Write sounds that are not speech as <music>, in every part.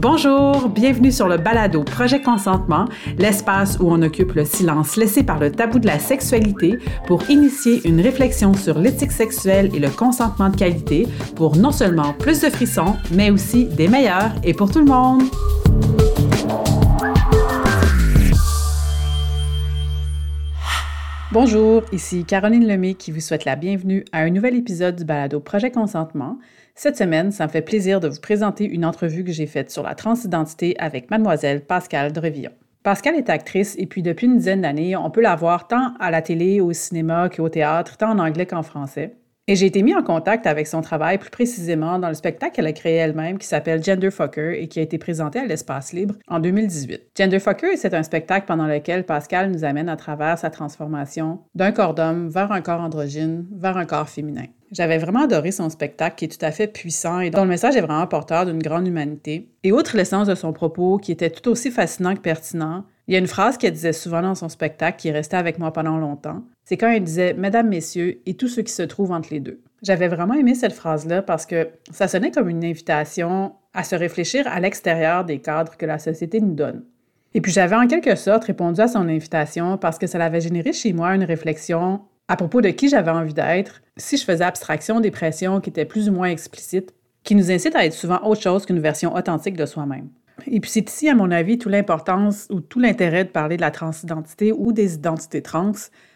Bonjour, bienvenue sur le balado Projet Consentement, l'espace où on occupe le silence laissé par le tabou de la sexualité pour initier une réflexion sur l'éthique sexuelle et le consentement de qualité pour non seulement plus de frissons, mais aussi des meilleurs et pour tout le monde. Bonjour, ici Caroline Lemay qui vous souhaite la bienvenue à un nouvel épisode du balado Projet Consentement. Cette semaine, ça me fait plaisir de vous présenter une entrevue que j'ai faite sur la transidentité avec mademoiselle Pascale Drevillon. Pascale est actrice et puis depuis une dizaine d'années, on peut la voir tant à la télé, au cinéma qu'au théâtre, tant en anglais qu'en français. Et j'ai été mis en contact avec son travail plus précisément dans le spectacle qu'elle a créé elle-même qui s'appelle Genderfucker et qui a été présenté à l'Espace Libre en 2018. Genderfucker, c'est un spectacle pendant lequel Pascal nous amène à travers sa transformation d'un corps d'homme vers un corps androgyne, vers un corps féminin. J'avais vraiment adoré son spectacle qui est tout à fait puissant et dont le message est vraiment porteur d'une grande humanité. Et outre l'essence de son propos qui était tout aussi fascinant que pertinent, il y a une phrase qu'elle disait souvent dans son spectacle qui est restée avec moi pendant longtemps. C'est quand elle disait Mesdames, Messieurs et tous ceux qui se trouvent entre les deux. J'avais vraiment aimé cette phrase-là parce que ça sonnait comme une invitation à se réfléchir à l'extérieur des cadres que la société nous donne. Et puis j'avais en quelque sorte répondu à son invitation parce que ça avait généré chez moi une réflexion à propos de qui j'avais envie d'être, si je faisais abstraction des pressions qui étaient plus ou moins explicites, qui nous incitent à être souvent autre chose qu'une version authentique de soi-même. Et puis c'est ici, à mon avis, toute l'importance ou tout l'intérêt de parler de la transidentité ou des identités trans,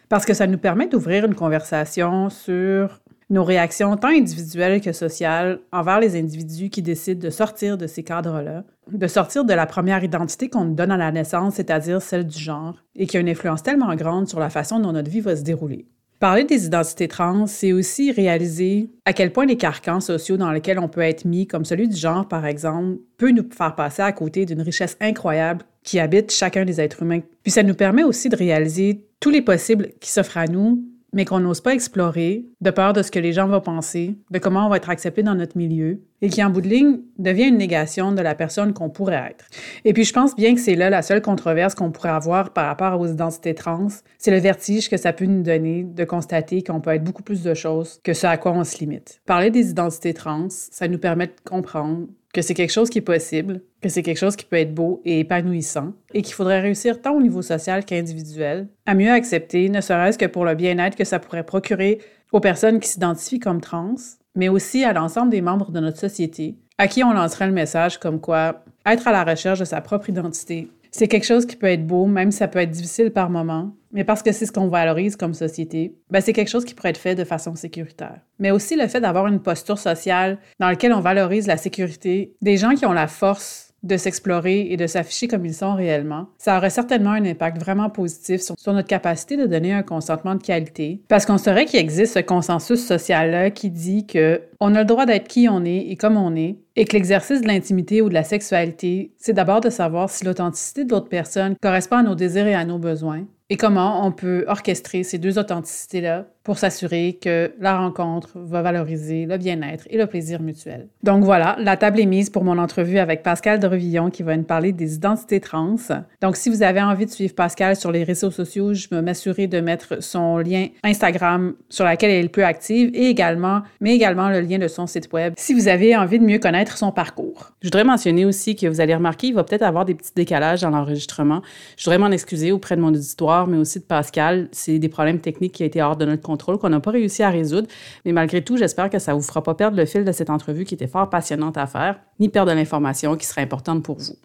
parce que ça nous permet d'ouvrir une conversation sur nos réactions tant individuelles que sociales envers les individus qui décident de sortir de ces cadres-là, de sortir de la première identité qu'on nous donne à la naissance, c'est-à-dire celle du genre, et qui a une influence tellement grande sur la façon dont notre vie va se dérouler. Parler des identités trans, c'est aussi réaliser à quel point les carcans sociaux dans lesquels on peut être mis, comme celui du genre par exemple, peut nous faire passer à côté d'une richesse incroyable qui habite chacun des êtres humains. Puis ça nous permet aussi de réaliser tous les possibles qui s'offrent à nous mais qu'on n'ose pas explorer, de peur de ce que les gens vont penser, de comment on va être accepté dans notre milieu, et qui, en bout de ligne, devient une négation de la personne qu'on pourrait être. Et puis, je pense bien que c'est là la seule controverse qu'on pourrait avoir par rapport aux identités trans, c'est le vertige que ça peut nous donner de constater qu'on peut être beaucoup plus de choses que ce à quoi on se limite. Parler des identités trans, ça nous permet de comprendre que c'est quelque chose qui est possible, que c'est quelque chose qui peut être beau et épanouissant, et qu'il faudrait réussir tant au niveau social qu'individuel à mieux accepter, ne serait-ce que pour le bien-être que ça pourrait procurer aux personnes qui s'identifient comme trans, mais aussi à l'ensemble des membres de notre société, à qui on lancerait le message comme quoi être à la recherche de sa propre identité, c'est quelque chose qui peut être beau, même si ça peut être difficile par moments, mais parce que c'est ce qu'on valorise comme société, ben c'est quelque chose qui pourrait être fait de façon sécuritaire. Mais aussi le fait d'avoir une posture sociale dans laquelle on valorise la sécurité des gens qui ont la force de s'explorer et de s'afficher comme ils sont réellement, ça aurait certainement un impact vraiment positif sur, notre capacité de donner un consentement de qualité. Parce qu'on saurait qu'il existe ce consensus social-là qui dit que on a le droit d'être qui on est et comme on est, et que l'exercice de l'intimité ou de la sexualité, c'est d'abord de savoir si l'authenticité de l'autre personne correspond à nos désirs et à nos besoins, et comment on peut orchestrer ces deux authenticités-là pour s'assurer que la rencontre va valoriser le bien-être et le plaisir mutuel. Donc voilà, la table est mise pour mon entrevue avec Pascal Drevillon qui va nous parler des identités trans. Donc si vous avez envie de suivre Pascal sur les réseaux sociaux, je me m'assurer de mettre son lien Instagram sur laquelle elle est le plus active et également, mais également le lien de son site web si vous avez envie de mieux connaître son parcours. Je voudrais mentionner aussi que vous allez remarquer, il va peut-être avoir des petits décalages dans l'enregistrement. Je voudrais m'en excuser auprès de mon auditoire, mais aussi de Pascal. C'est des problèmes techniques qui étaient hors de notre qu'on n'a pas réussi à résoudre. Mais malgré tout, j'espère que ça vous fera pas perdre le fil de cette entrevue qui était fort passionnante à faire, ni perdre l'information qui serait importante pour vous.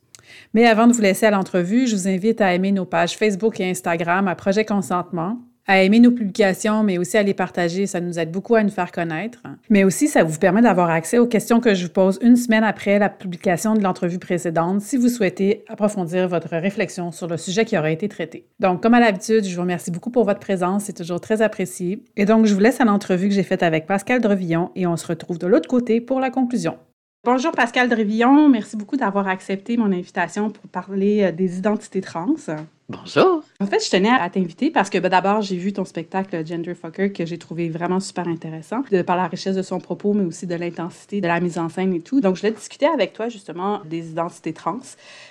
Mais avant de vous laisser à l'entrevue, je vous invite à aimer nos pages Facebook et Instagram à Projet Consentement à aimer nos publications, mais aussi à les partager. Ça nous aide beaucoup à nous faire connaître. Mais aussi, ça vous permet d'avoir accès aux questions que je vous pose une semaine après la publication de l'entrevue précédente si vous souhaitez approfondir votre réflexion sur le sujet qui aura été traité. Donc, comme à l'habitude, je vous remercie beaucoup pour votre présence. C'est toujours très apprécié. Et donc, je vous laisse à l'entrevue que j'ai faite avec Pascal Drevillon et on se retrouve de l'autre côté pour la conclusion. Bonjour Pascal Drevillon, merci beaucoup d'avoir accepté mon invitation pour parler euh, des identités trans. Bonjour. En fait, je tenais à t'inviter parce que ben, d'abord, j'ai vu ton spectacle Gender Fucker que j'ai trouvé vraiment super intéressant, par la richesse de son propos, mais aussi de l'intensité de la mise en scène et tout. Donc, je voulais discuter avec toi justement des identités trans.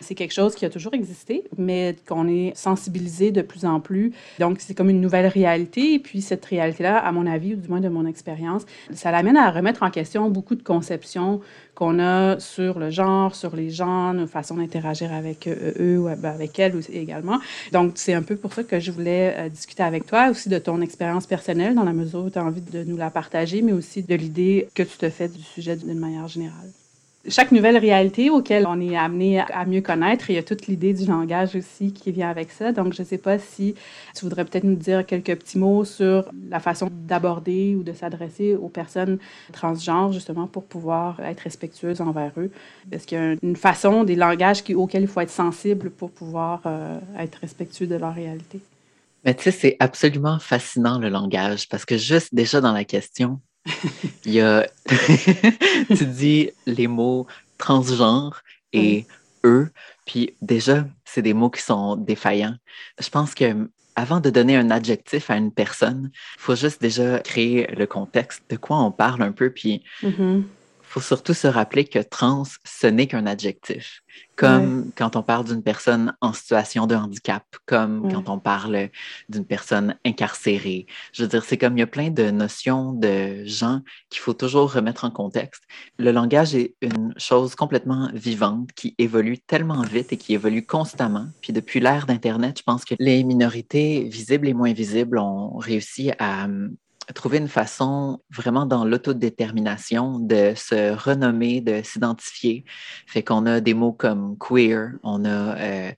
C'est quelque chose qui a toujours existé, mais qu'on est sensibilisé de plus en plus. Donc, c'est comme une nouvelle réalité. Et puis, cette réalité-là, à mon avis, ou du moins de mon expérience, ça l'amène à remettre en question beaucoup de conceptions qu'on a sur le genre, sur les gens, nos façons d'interagir avec eux, eux ou ben, avec elles également. Donc, c'est un peu pour ça que je voulais euh, discuter avec toi aussi de ton expérience personnelle dans la mesure où tu as envie de nous la partager, mais aussi de l'idée que tu te fais du sujet d'une manière générale chaque nouvelle réalité auquel on est amené à mieux connaître, il y a toute l'idée du langage aussi qui vient avec ça. Donc, je ne sais pas si tu voudrais peut-être nous dire quelques petits mots sur la façon d'aborder ou de s'adresser aux personnes transgenres, justement, pour pouvoir être respectueuses envers eux. Est-ce qu'il y a une façon, des langages qui, auxquels il faut être sensible pour pouvoir euh, être respectueux de leur réalité? Mais tu sais, c'est absolument fascinant le langage parce que juste déjà dans la question, il y a, <laughs> tu dis les mots transgenre et eux, puis déjà, c'est des mots qui sont défaillants. Je pense que avant de donner un adjectif à une personne, il faut juste déjà créer le contexte de quoi on parle un peu, puis mm-hmm faut surtout se rappeler que trans, ce n'est qu'un adjectif. Comme quand on parle d'une personne en situation de handicap, comme quand on parle d'une personne incarcérée. Je veux dire, c'est comme il y a plein de notions de gens qu'il faut toujours remettre en contexte. Le langage est une chose complètement vivante qui évolue tellement vite et qui évolue constamment. Puis depuis l'ère d'Internet, je pense que les minorités visibles et moins visibles ont réussi à trouver une façon vraiment dans l'autodétermination de se renommer, de s'identifier. Fait qu'on a des mots comme queer, on a euh,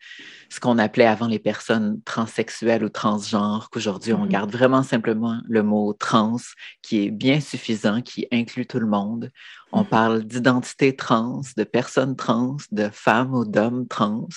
ce qu'on appelait avant les personnes transsexuelles ou transgenres, qu'aujourd'hui on mm-hmm. garde vraiment simplement le mot trans, qui est bien suffisant, qui inclut tout le monde. On mm-hmm. parle d'identité trans, de personnes trans, de femmes ou d'hommes trans,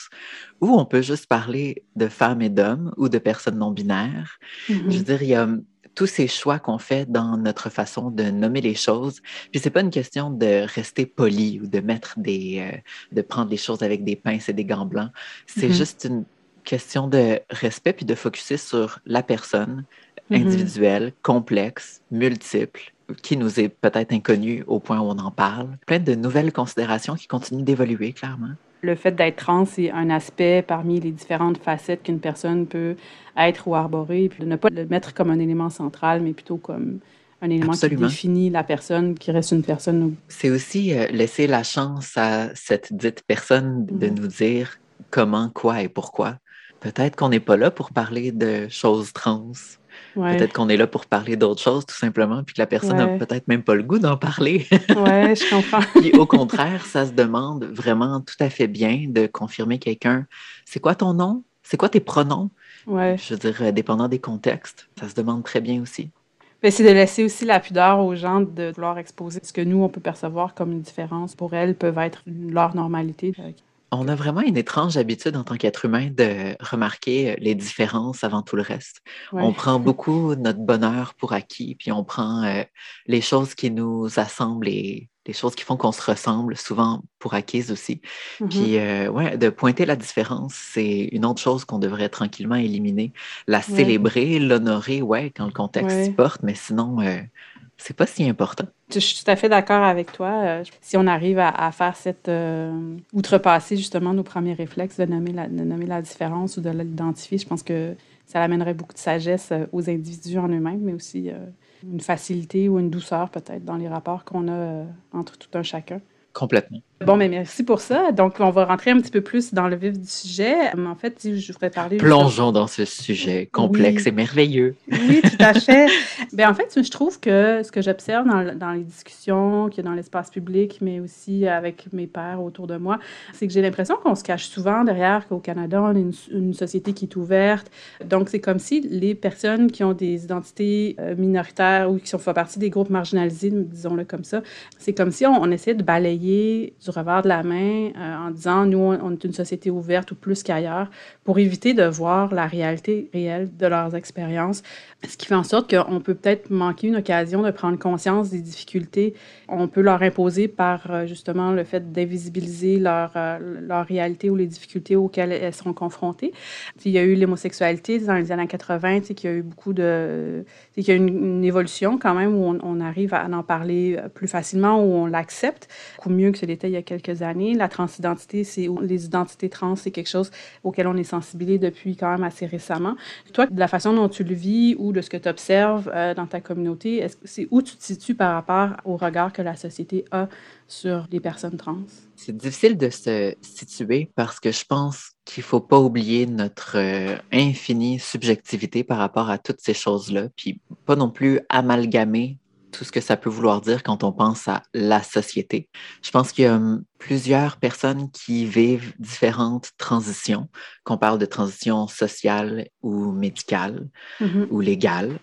ou on peut juste parler de femmes et d'hommes ou de personnes non binaires. Je veux mm-hmm. dire, il y a tous ces choix qu'on fait dans notre façon de nommer les choses. Puis c'est pas une question de rester poli ou de mettre des, euh, de prendre les choses avec des pinces et des gants blancs. C'est mm-hmm. juste une question de respect puis de focuser sur la personne mm-hmm. individuelle, complexe, multiple, qui nous est peut-être inconnue au point où on en parle. Plein de nouvelles considérations qui continuent d'évoluer, clairement le fait d'être trans, c'est un aspect parmi les différentes facettes qu'une personne peut être ou arborer, puis de ne pas le mettre comme un élément central, mais plutôt comme un élément qui définit la personne, qui reste une personne. C'est aussi euh, laisser la chance à cette dite personne de mhm. nous dire comment, quoi et pourquoi. Peut-être qu'on n'est pas là pour parler de choses trans. Peut-être qu'on est là pour parler d'autres choses, tout simplement, puis que la personne n'a peut-être même pas le goût d'en parler. oui, je <laughs> comprends. puis au contraire, ça se demande vraiment tout à fait bien de confirmer quelqu'un. C'est quoi ton nom? C'est quoi tes pronoms? Ouais. Je veux dire, euh, dépendant des contextes, ça se demande très bien aussi. C'est de laisser aussi la pudeur aux gens de vouloir exposer ce que nous, on peut percevoir comme une différence. Pour elles, peuvent être leur normalité. On a vraiment une étrange habitude en tant qu'être humain de remarquer euh, les différences avant tout le reste. On prend beaucoup notre bonheur pour acquis, puis on prend euh, les choses qui nous assemblent et les choses qui font qu'on se ressemble, souvent pour acquises aussi. Mm-hmm. Puis, euh, ouais, de pointer la différence, c'est une autre chose qu'on devrait tranquillement éliminer. La célébrer, l'honorer, ouais, quand le contexte s'y porte, mais sinon, c'est pas si important. Je suis tout à fait d'accord avec toi. Euh, si on arrive à, faire cette. Euh, outrepasser justement nos premiers réflexes de nommer la, de nommer la différence ou de l'identifier, je pense que ça amènerait beaucoup de sagesse euh, aux individus en eux-mêmes, mais aussi une facilité ou une douceur peut-être dans les rapports qu'on a entre tout un chacun. Complètement. Bon, mais merci pour ça. Donc, on va rentrer un petit peu plus dans le vif du sujet. En fait, je voudrais parler. Plongeons dans ce sujet complexe et merveilleux. Oui, tout à <laughs> fait. Bien, en fait, je trouve que ce que j'observe dans, dans, les discussions, qu'il y a dans l'espace public, mais aussi avec mes pairs autour de moi, c'est que j'ai l'impression qu'on se cache souvent derrière qu'au Canada, on est une, société qui est ouverte. Donc, c'est comme si les personnes qui ont des identités euh, minoritaires ou qui sont, font partie des groupes marginalisés, disons-le comme ça, c'est comme si on, on essayait de balayer du revers de la main euh, en disant nous, on, est une société ouverte ou plus qu'ailleurs pour éviter de voir la réalité réelle de leurs expériences. Ce qui fait en sorte qu'on peut peut-être manquer une occasion de prendre conscience des difficultés. On peut leur imposer par euh, justement le fait d'invisibiliser leur, leur réalité ou les difficultés auxquelles elles sont confrontées. Il y a eu l'homosexualité dans les années 80, qu'il y a eu beaucoup de. qu'il y a eu une, évolution quand même où on, arrive à en parler plus facilement, où on l'accepte, beaucoup mieux que ce l'était il y a quelques années. La transidentité, c'est les identités trans, c'est quelque chose auquel on est sensibilisé depuis quand même assez récemment. Toi, de la façon dont tu le vis ou de ce que tu observes euh, dans ta communauté, c'est où tu te situes par rapport au regard que la société a sur les personnes trans? C'est difficile de se situer parce que je pense qu'il ne faut pas oublier notre euh, infinie subjectivité par rapport à toutes ces choses-là, puis pas non plus amalgamer tout ce que ça peut vouloir dire quand on pense à la société. Je pense qu'il y a hum, plusieurs personnes qui vivent différentes transitions, qu'on parle de transition sociale ou médicale mm-hmm. ou légale.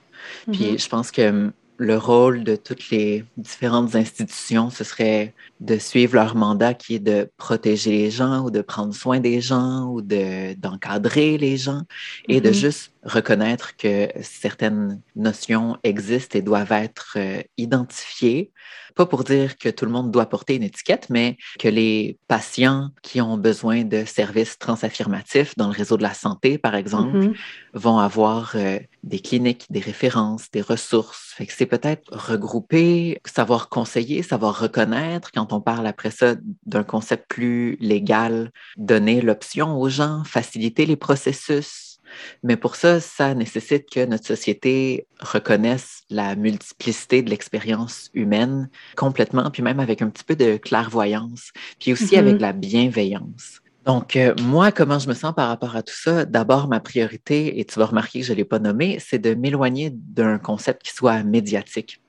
Puis mm-hmm. je pense que hum, le rôle de toutes les différentes institutions, ce serait de suivre leur mandat qui est de protéger les gens ou de prendre soin des gens ou d'encadrer les gens et de mm-hmm. juste reconnaître que certaines notions existent et doivent être euh, identifiées. Pas pour dire que tout le monde doit porter une étiquette, mais que les patients qui ont besoin de services transaffirmatifs dans le réseau de la santé, par exemple, mm-hmm. vont avoir euh, des cliniques, des références, des ressources. C'est peut-être regrouper, savoir conseiller, savoir reconnaître. Quand on parle après ça d'un concept plus légal, donner l'option aux gens, faciliter les processus mais pour ça, ça nécessite que notre société reconnaisse la multiplicité de l'expérience humaine complètement, puis même avec un petit peu de clairvoyance, puis aussi avec mm-hmm. la bienveillance. Donc, euh, moi, comment je me sens par rapport à tout ça? D'abord, ma priorité, et tu vas remarquer que je ne l'ai pas nommé, c'est de m'éloigner d'un concept qui soit médiatique.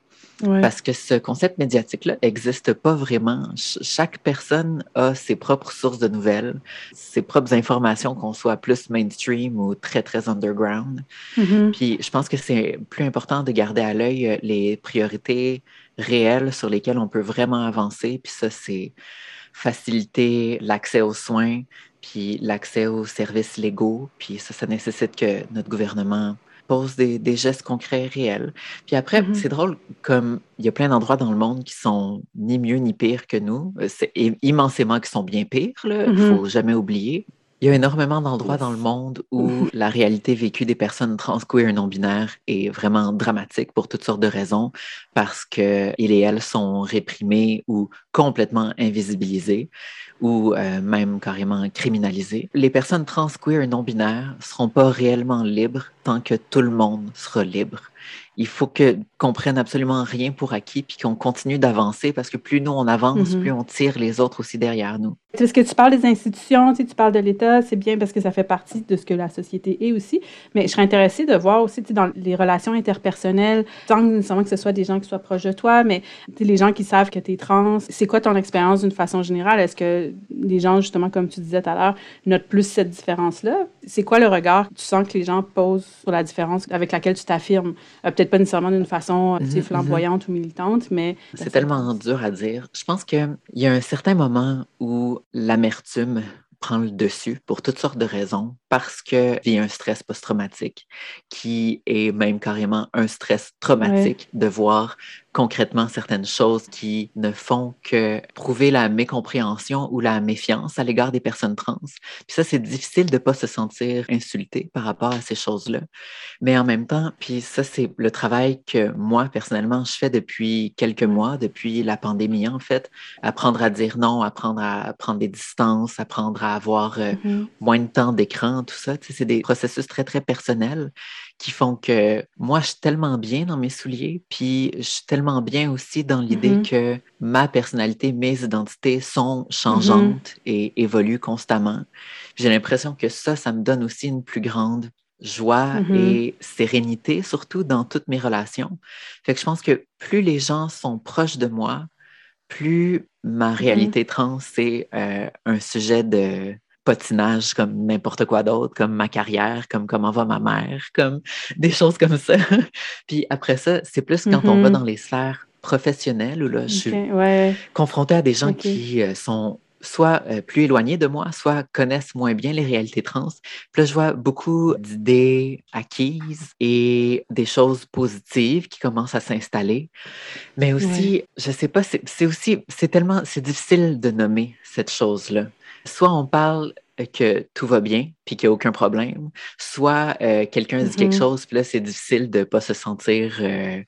Parce que ce concept médiatique-là n'existe pas vraiment. chaque personne a ses propres sources de nouvelles, ses propres informations, qu'on soit plus mainstream ou très, très underground. Mm-hmm. Puis je pense que c'est plus important de garder à l'œil euh, les priorités réelles sur lesquelles on peut vraiment avancer. Puis ça, c'est faciliter l'accès aux soins, puis l'accès aux services légaux. Puis ça, ça nécessite que notre gouvernement pose des, gestes concrets réels. Puis après, mm-hmm. c'est drôle, comme il y a plein d'endroits dans le monde qui sont ni mieux ni pires que nous. C'est immensément qui sont bien pires, il ne mm-hmm. faut jamais oublier. Il y a énormément d'endroits dans le monde où <laughs> la réalité vécue des personnes trans, queer et non-binaires est vraiment dramatique pour toutes sortes de raisons, parce qu'ils et elles sont réprimés ou complètement invisibilisés ou euh, même carrément criminalisés. Les personnes trans, queer et non-binaires seront pas réellement libres tant que tout le monde sera libre il faut que qu'on prenne absolument rien pour acquis puis qu'on continue d'avancer parce que plus nous on avance, mm-hmm. plus on tire les autres aussi derrière nous. Parce que tu parles des institutions, tu, tu parles de l'État, c'est bien parce que ça fait partie de ce que la société est aussi. Mais je serais intéressée de voir aussi dans les relations interpersonnelles, sans nécessairement que ce soit des gens qui soient proches de toi, mais les gens qui savent que tu es trans. C'est quoi ton expérience d'une façon générale? Est-ce que les gens, justement, comme tu disais tout à l'heure, notent plus cette différence-là? C'est quoi le regard que tu sens que les gens posent sur la différence avec laquelle tu t'affirmes? Euh, peut-être pas nécessairement d'une façon mm flamboyante ou militante, mais... C'est tellement dur à dire. Je pense qu'il y a un certain moment où l'amertume prend le dessus pour toutes sortes de raisons, parce qu'il y a un stress post-traumatique qui est même carrément un stress traumatique de voir concrètement certaines choses qui ne font que prouver la mécompréhension ou la méfiance à l'égard des personnes trans. Puis ça, c'est difficile de ne pas se sentir insulté par rapport à ces choses-là. Mais en même temps, puis ça, c'est le travail que moi, personnellement, je fais depuis quelques mois, depuis la pandémie, en fait. Apprendre à dire non, apprendre à prendre des distances, apprendre à avoir euh, mm-hmm. moins de temps d'écran, tout ça. C'est des processus très, très personnels qui font que moi, je suis tellement bien dans mes souliers, puis je suis tellement bien aussi dans l'idée mm-hmm. que ma personnalité, mes identités sont changeantes mm-hmm. et évoluent constamment. J'ai l'impression que ça, ça me donne aussi une plus grande joie mm-hmm. et sérénité, surtout dans toutes mes relations. Fait que je pense que plus les gens sont proches de moi, plus ma réalité trans, c'est euh, un sujet de potinage comme n'importe quoi d'autre, comme ma carrière, comme comment va ma mère, comme des choses comme ça. <laughs> Puis après ça, c'est plus quand on va mm-hmm. dans les sphères professionnel où là, je suis confrontée à des gens qui euh, sont soit euh, plus éloignés de moi, soit connaissent moins bien les réalités trans. Puis là, je vois beaucoup d'idées acquises et des choses positives qui commencent à s'installer. Mais aussi, je sais pas, c'est aussi, c'est tellement, c'est difficile de nommer cette chose-là. Soit on parle que tout va bien, puis qu'il n'y a aucun problème, soit euh, quelqu'un dit quelque mm-hmm. chose, puis là, c'est difficile de ne pas se sentir euh,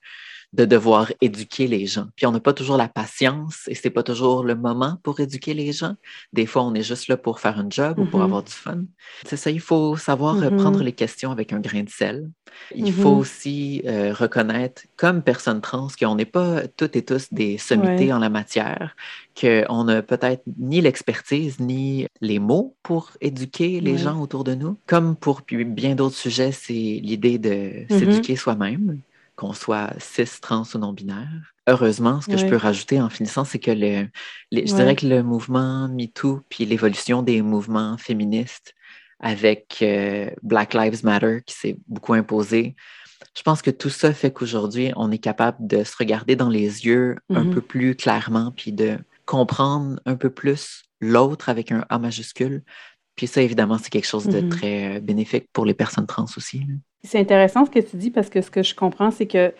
de devoir éduquer les gens. Puis on n'a pas toujours la patience et c'est pas toujours le moment pour éduquer les gens. Des fois, on est juste là pour faire un job ou pour mm-hmm. avoir du fun. C'est ça, il faut savoir mm-hmm. prendre les questions avec un grain de sel. Il mm-hmm. faut aussi euh, reconnaître, comme personne trans, qu'on n'est pas toutes et tous des sommités en la matière, qu'on n'a peut-être ni l'expertise ni les mots pour éduquer les gens autour de nous. Comme pour bien d'autres sujets, c'est l'idée de s'éduquer soi-même qu'on soit cis, trans ou non-binaire. Heureusement, ce que je peux rajouter en finissant, c'est que le, je dirais que le mouvement MeToo puis l'évolution des mouvements féministes avec euh, Black Lives Matter qui s'est beaucoup imposé, je pense que tout ça fait qu'aujourd'hui, on est capable de se regarder dans les yeux un mm-hmm. peu plus clairement puis de comprendre un peu plus l'autre avec un A majuscule. Puis ça, évidemment, c'est quelque chose de mm-hmm. très euh, bénéfique pour les personnes trans aussi. C'est intéressant ce que tu dis parce que ce que je comprends, c'est que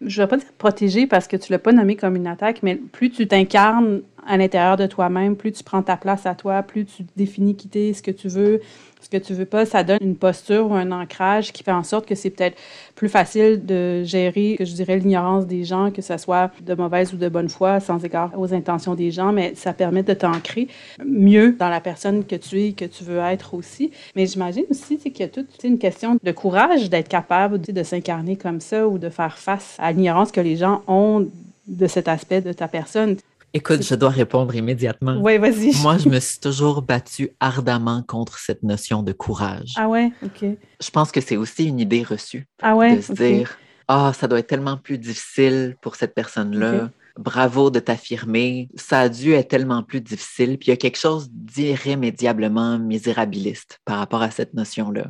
je ne vais pas dire protéger parce que tu ne l'as pas nommé comme une attaque, mais plus tu t'incarnes à l'intérieur de toi-même, plus tu prends ta place à toi, plus tu définis quitter ce que tu veux, ce que tu veux pas, ça donne une posture ou un ancrage qui fait en sorte que c'est peut-être plus facile de gérer, que je dirais, l'ignorance des gens, que ce soit de mauvaise ou de bonne foi, sans égard aux intentions des gens, mais ça permet de t'ancrer mieux dans la personne que tu es, que tu veux être aussi. Mais j'imagine aussi qu'il y a toute une question de courage d'être capable de s'incarner comme ça ou de faire face à l'ignorance que les gens ont de cet aspect de ta personne. Écoute, je dois répondre immédiatement. Oui, vas-y. Moi, je me <laughs> suis toujours battue ardemment contre cette notion de courage. Ah ouais, OK. Je pense que c'est aussi une idée reçue. Ah ouais, De se dire, ah, ça doit être tellement plus difficile pour cette personne-là. Bravo de t'affirmer. Ça a dû être tellement plus difficile. Puis il y a quelque chose d'irrémédiablement misérabiliste par rapport à cette notion-là.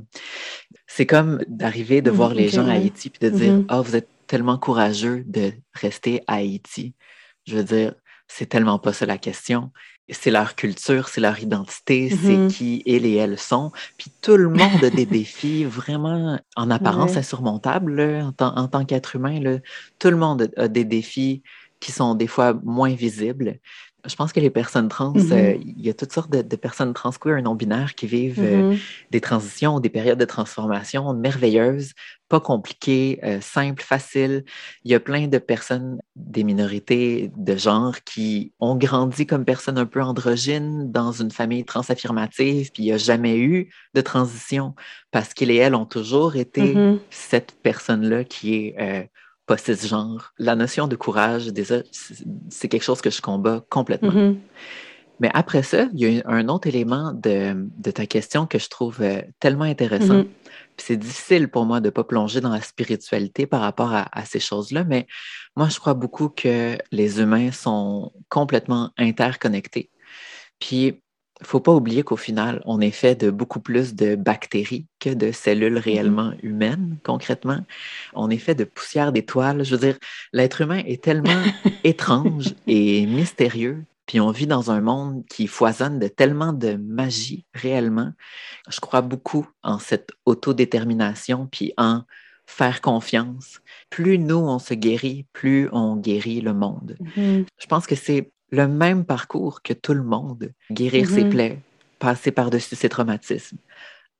C'est comme d'arriver de mhm, voir les gens à Haïti puis de dire, mhm. ah, vous êtes tellement courageux de rester à Haïti. Je veux dire, c'est tellement pas ça la question. C'est leur culture, c'est leur identité, c'est mm-hmm. qui ils et elles sont. Puis tout le monde a des <laughs> défis vraiment en apparence insurmontables en, tant qu'être humain. Tout le monde a des défis qui sont des fois moins visibles. Je pense que les personnes trans, euh, mm-hmm. il y a toutes sortes de, personnes trans queer non-binaires qui vivent euh, mm-hmm. des transitions, des périodes de transformation merveilleuses, pas compliquées, euh, simples, faciles. Il y a plein de personnes, des minorités de genre qui ont grandi comme personnes un peu androgynes dans une famille transaffirmative, puis il n'y a jamais eu de transition parce qu'ils et elles ont toujours été mm-hmm. cette personne-là qui est pas genre. La notion de courage, déjà, c'est quelque chose que je combats complètement. Mm-hmm. Mais après ça, il y a un autre élément de, ta question que je trouve euh, tellement intéressant. Mm-hmm. C'est difficile pour moi de ne pas plonger dans la spiritualité par rapport à, à ces choses-là, mais moi, je crois beaucoup que les humains sont complètement interconnectés. Puis, faut pas oublier qu'au final, on est fait de beaucoup plus de bactéries que de cellules mm-hmm. réellement humaines, concrètement. On est fait de poussière d'étoiles. Je veux dire, l'être humain est tellement <laughs> étrange et mystérieux. Puis on vit dans un monde qui foisonne de tellement de magie réellement. Je crois beaucoup en cette autodétermination, puis en faire confiance. Plus nous, on se guérit, plus on guérit le monde. Mm-hmm. Je pense que c'est le même parcours que tout le monde. Guérir ses mm-hmm. plaies, passer par-dessus ses traumatismes,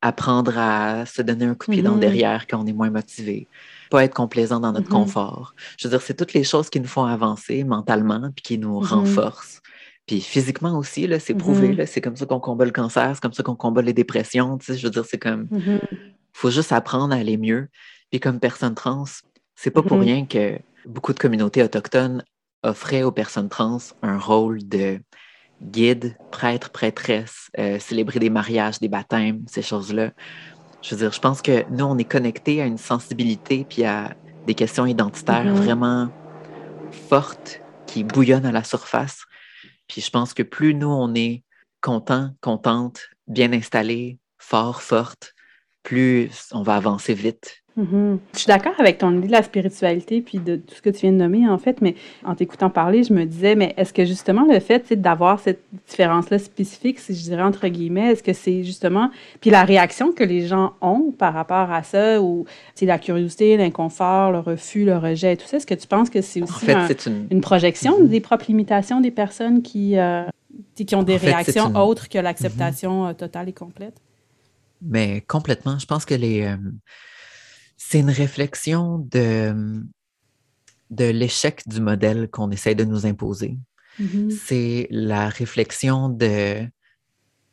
apprendre à se donner un coup de pied dans le mm-hmm. derrière quand on est moins motivé, pas être complaisant dans notre mm-hmm. confort. Je veux dire, c'est toutes les choses qui nous font avancer mentalement puis qui nous renforcent. Puis physiquement aussi, là, c'est prouvé. C'est comme ça qu'on combat le cancer, c'est comme ça qu'on combat les dépressions. Tu sais, je veux dire, c'est comme. faut juste apprendre à aller mieux. Puis comme personne trans, c'est pas pour rien que beaucoup de communautés autochtones offrait aux personnes trans un rôle de guide, prêtre, prêtresse, euh, célébrer des mariages, des baptêmes, ces choses-là. Je veux dire, je pense que nous, on est connectés à une sensibilité puis à des questions identitaires mm-hmm. vraiment fortes qui bouillonnent à la surface. Puis je pense que plus nous, on est content, contente, bien installé, fort, forte, plus on va avancer vite Mm-hmm. Je suis d'accord avec ton idée de la spiritualité puis de tout ce que tu viens de nommer, en fait, mais en t'écoutant parler, je me disais, mais est-ce que justement le fait d'avoir cette différence-là spécifique, si je dirais entre guillemets, est-ce que c'est justement. Puis la réaction que les gens ont par rapport à ça, ou c'est la curiosité, l'inconfort, le refus, le rejet, tout ça, est-ce que tu penses que c'est aussi une... projection mm-hmm. des propres limitations des personnes qui, euh, qui ont des réactions autres que l'acceptation mm-hmm. euh, totale et complète? Mais complètement. Je pense que les. Euh, c'est une réflexion de, de l'échec du modèle qu'on essaie de nous imposer. Mm-hmm. C'est la réflexion de